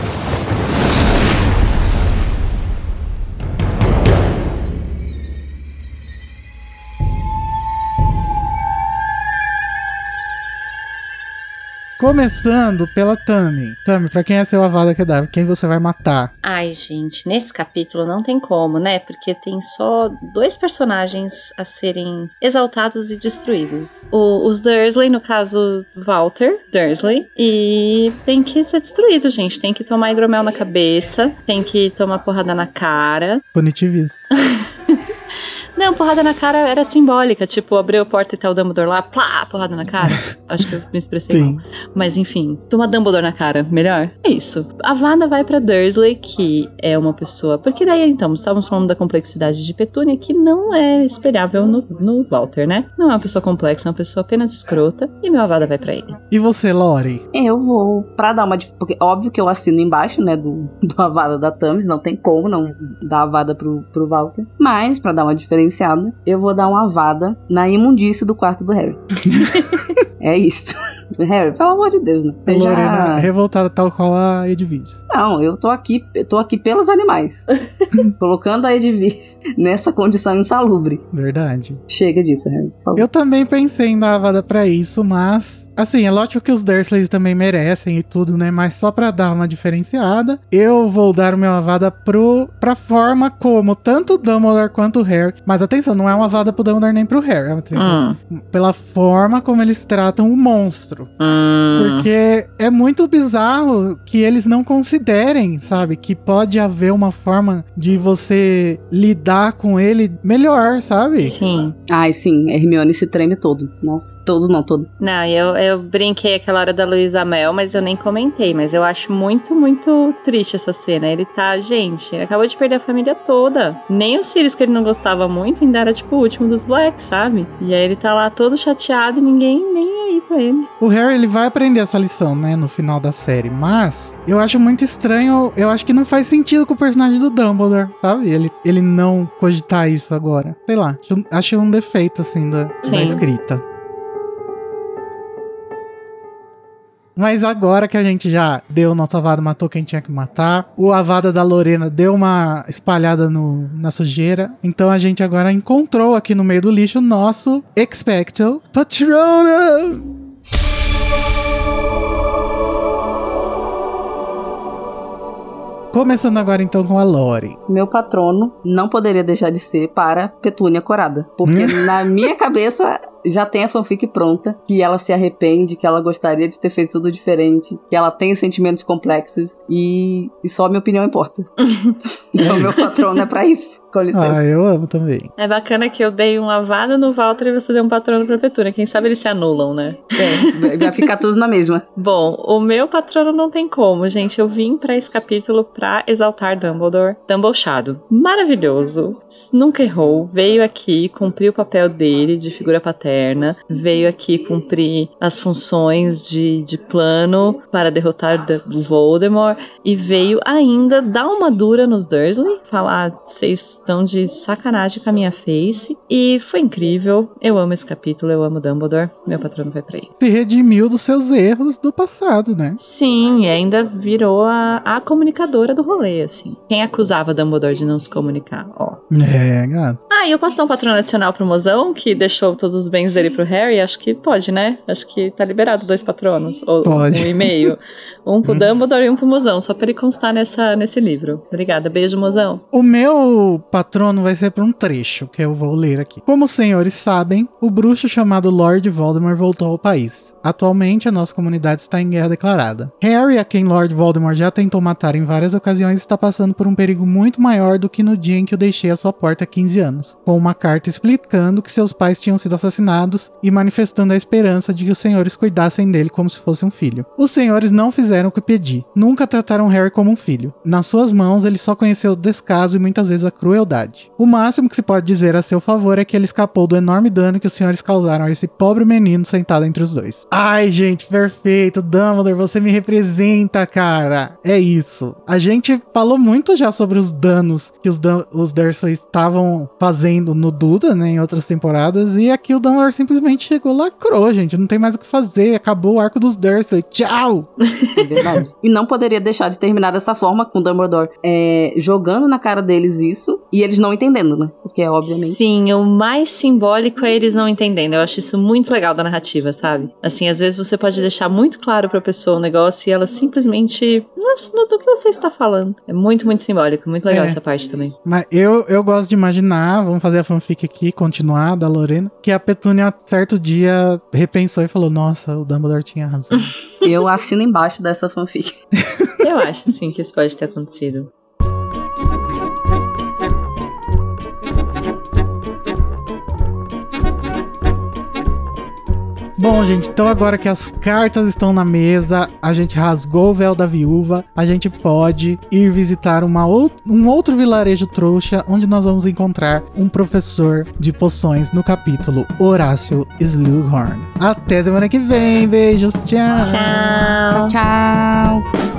Começando pela Tami. Tami, pra quem é seu Avada Kedavra? Quem você vai matar? Ai, gente, nesse capítulo não tem como, né? Porque tem só dois personagens a serem exaltados e destruídos. O, os Dursley, no caso, Walter Dursley. E tem que ser destruído, gente. Tem que tomar hidromel na cabeça, tem que tomar porrada na cara. Punitivismo. Não, porrada na cara era simbólica. Tipo, abriu a porta e tá o Dumbledore lá, plá, porrada na cara. Acho que eu me expressei Sim. mal. Mas enfim, toma Dumbledore na cara, melhor. É isso. A Vada vai pra Dursley, que é uma pessoa. Porque daí, então, estávamos falando da complexidade de Petúnia, que não é espelhável no, no Walter, né? Não é uma pessoa complexa, é uma pessoa apenas escrota. E meu Avada vai pra ele. E você, Lori? Eu vou, pra dar uma. Porque óbvio que eu assino embaixo, né, do, do Avada da Thames, não tem como não dar Avada pro, pro Walter. Mas, pra dar uma diferenciada, eu vou dar uma Avada na imundície do quarto do Harry. é isso. Harry, pelo amor de Deus, né? Você já- Lorena revoltada tal qual a Edviges. Não, eu tô aqui, eu tô aqui pelos animais. Colocando a Edvir nessa condição insalubre. Verdade. Chega disso, Harry. favor. Eu também pensei em dar a vada pra isso, mas. Assim, é lógico que os Dursleys também merecem e tudo, né? Mas só pra dar uma diferenciada, eu vou dar o meu avada pro, pra forma como tanto o Dumbledore quanto o Harry. Mas atenção, não é uma avada pro Dumbledore nem pro Harry. Atenção. Hum. Pela forma como eles tratam o monstro. Hum. Porque é muito bizarro que eles não considerem, sabe? Que pode haver uma forma de você lidar com ele melhor, sabe? Sim. Ai, sim, Hermione se treme todo. Nossa, todo não, todo. Não, e eu, eu brinquei aquela hora da Luísa Mel, mas eu nem comentei. Mas eu acho muito, muito triste essa cena. Ele tá, gente, ele acabou de perder a família toda. Nem o Sirius, que ele não gostava muito, ainda era tipo o último dos Blacks, sabe? E aí ele tá lá todo chateado e ninguém nem pra ele. O Harry ele vai aprender essa lição, né, no final da série, mas eu acho muito estranho, eu acho que não faz sentido com o personagem do Dumbledore, sabe? Ele, ele não cogitar isso agora. Sei lá, acho, um defeito assim da, da escrita. Mas agora que a gente já deu o nosso avada, matou quem tinha que matar, o avada da Lorena deu uma espalhada no, na sujeira, então a gente agora encontrou aqui no meio do lixo o nosso Expecto Patronum! Começando agora então com a Lori. Meu patrono não poderia deixar de ser para Petúnia Corada. Porque na minha cabeça já tem a fanfic pronta, que ela se arrepende, que ela gostaria de ter feito tudo diferente, que ela tem sentimentos complexos e, e só minha opinião importa. então meu patrono é pra isso. Com licença. Ah, eu amo também. É bacana que eu dei uma vada no Walter e você deu um patrono pra Petúnia. Quem sabe eles se anulam, né? É, vai ficar tudo na mesma. Bom, o meu patrono não tem como, gente. Eu vim pra esse capítulo pra exaltar Dumbledore. Dumbledore maravilhoso. Nunca errou. Veio aqui cumprir o papel dele de figura paterna. Veio aqui cumprir as funções de, de plano para derrotar D- Voldemort. E veio ainda dar uma dura nos Dursley. Falar, vocês estão de sacanagem com a minha face. E foi incrível. Eu amo esse capítulo, eu amo Dumbledore. Meu patrono vai pra ele. Se redimiu dos seus erros do passado, né? Sim, e ainda virou a, a comunicadora do rolê, assim. Quem acusava Dumbledore de não se comunicar, ó. É, gato. Ah, e eu posso dar um patrono adicional pro mozão, que deixou todos os bens dele pro Harry? Acho que pode, né? Acho que tá liberado dois patronos. Ou Pode. um e meio. Um pro Dumbledore e um pro mozão, só pra ele constar nessa, nesse livro. Obrigada, beijo, mozão. O meu patrono vai ser para um trecho que eu vou ler aqui. Como os senhores sabem, o bruxo chamado Lord Voldemort voltou ao país. Atualmente, a nossa comunidade está em guerra declarada. Harry, a quem Lord Voldemort já tentou matar em várias ocasiões, está passando por um perigo muito maior do que no dia em que o deixei à sua porta há 15 anos, com uma carta explicando que seus pais tinham sido assassinados e manifestando a esperança de que os senhores cuidassem dele como se fosse um filho. Os senhores não fizeram o que pedi, nunca trataram Harry como um filho. Nas suas mãos, ele só conheceu o descaso e muitas vezes a crueldade. O máximo que se pode dizer a seu favor é que ele escapou do enorme dano que os senhores causaram a esse pobre menino sentado entre os dois. Ai, gente, perfeito. Dumbledore, você me representa, cara. É isso. A gente falou muito já sobre os danos que os, os Dursley estavam fazendo no Duda, né, em outras temporadas, e aqui o Dumbledore simplesmente chegou, lacrou, gente. Não tem mais o que fazer. Acabou o arco dos Dursley. Tchau! É verdade. e não poderia deixar de terminar dessa forma com o Dumbledore é, jogando na cara deles isso e eles não entendendo, né? Porque, obviamente. Sim, o mais simbólico é eles não entendendo. Eu acho isso muito legal da narrativa, sabe? Assim, às vezes você pode deixar muito claro pra pessoa o negócio e ela simplesmente. Nossa, do que você está falando? É muito, muito simbólico. Muito legal É. essa parte também. Mas eu, eu gosto de imaginar, vamos fazer a fanfic aqui, continuar, da Lorena, que a Petúnia, certo dia, repensou e falou: Nossa, o Dumbledore tinha razão. Eu assino embaixo dessa fanfic. Eu acho, sim, que isso pode ter acontecido. Bom, gente, então agora que as cartas estão na mesa, a gente rasgou o véu da viúva, a gente pode ir visitar uma ou um outro vilarejo trouxa, onde nós vamos encontrar um professor de poções no capítulo Horácio Slughorn. Até semana que vem, beijos, tchau! Tchau. Tchau.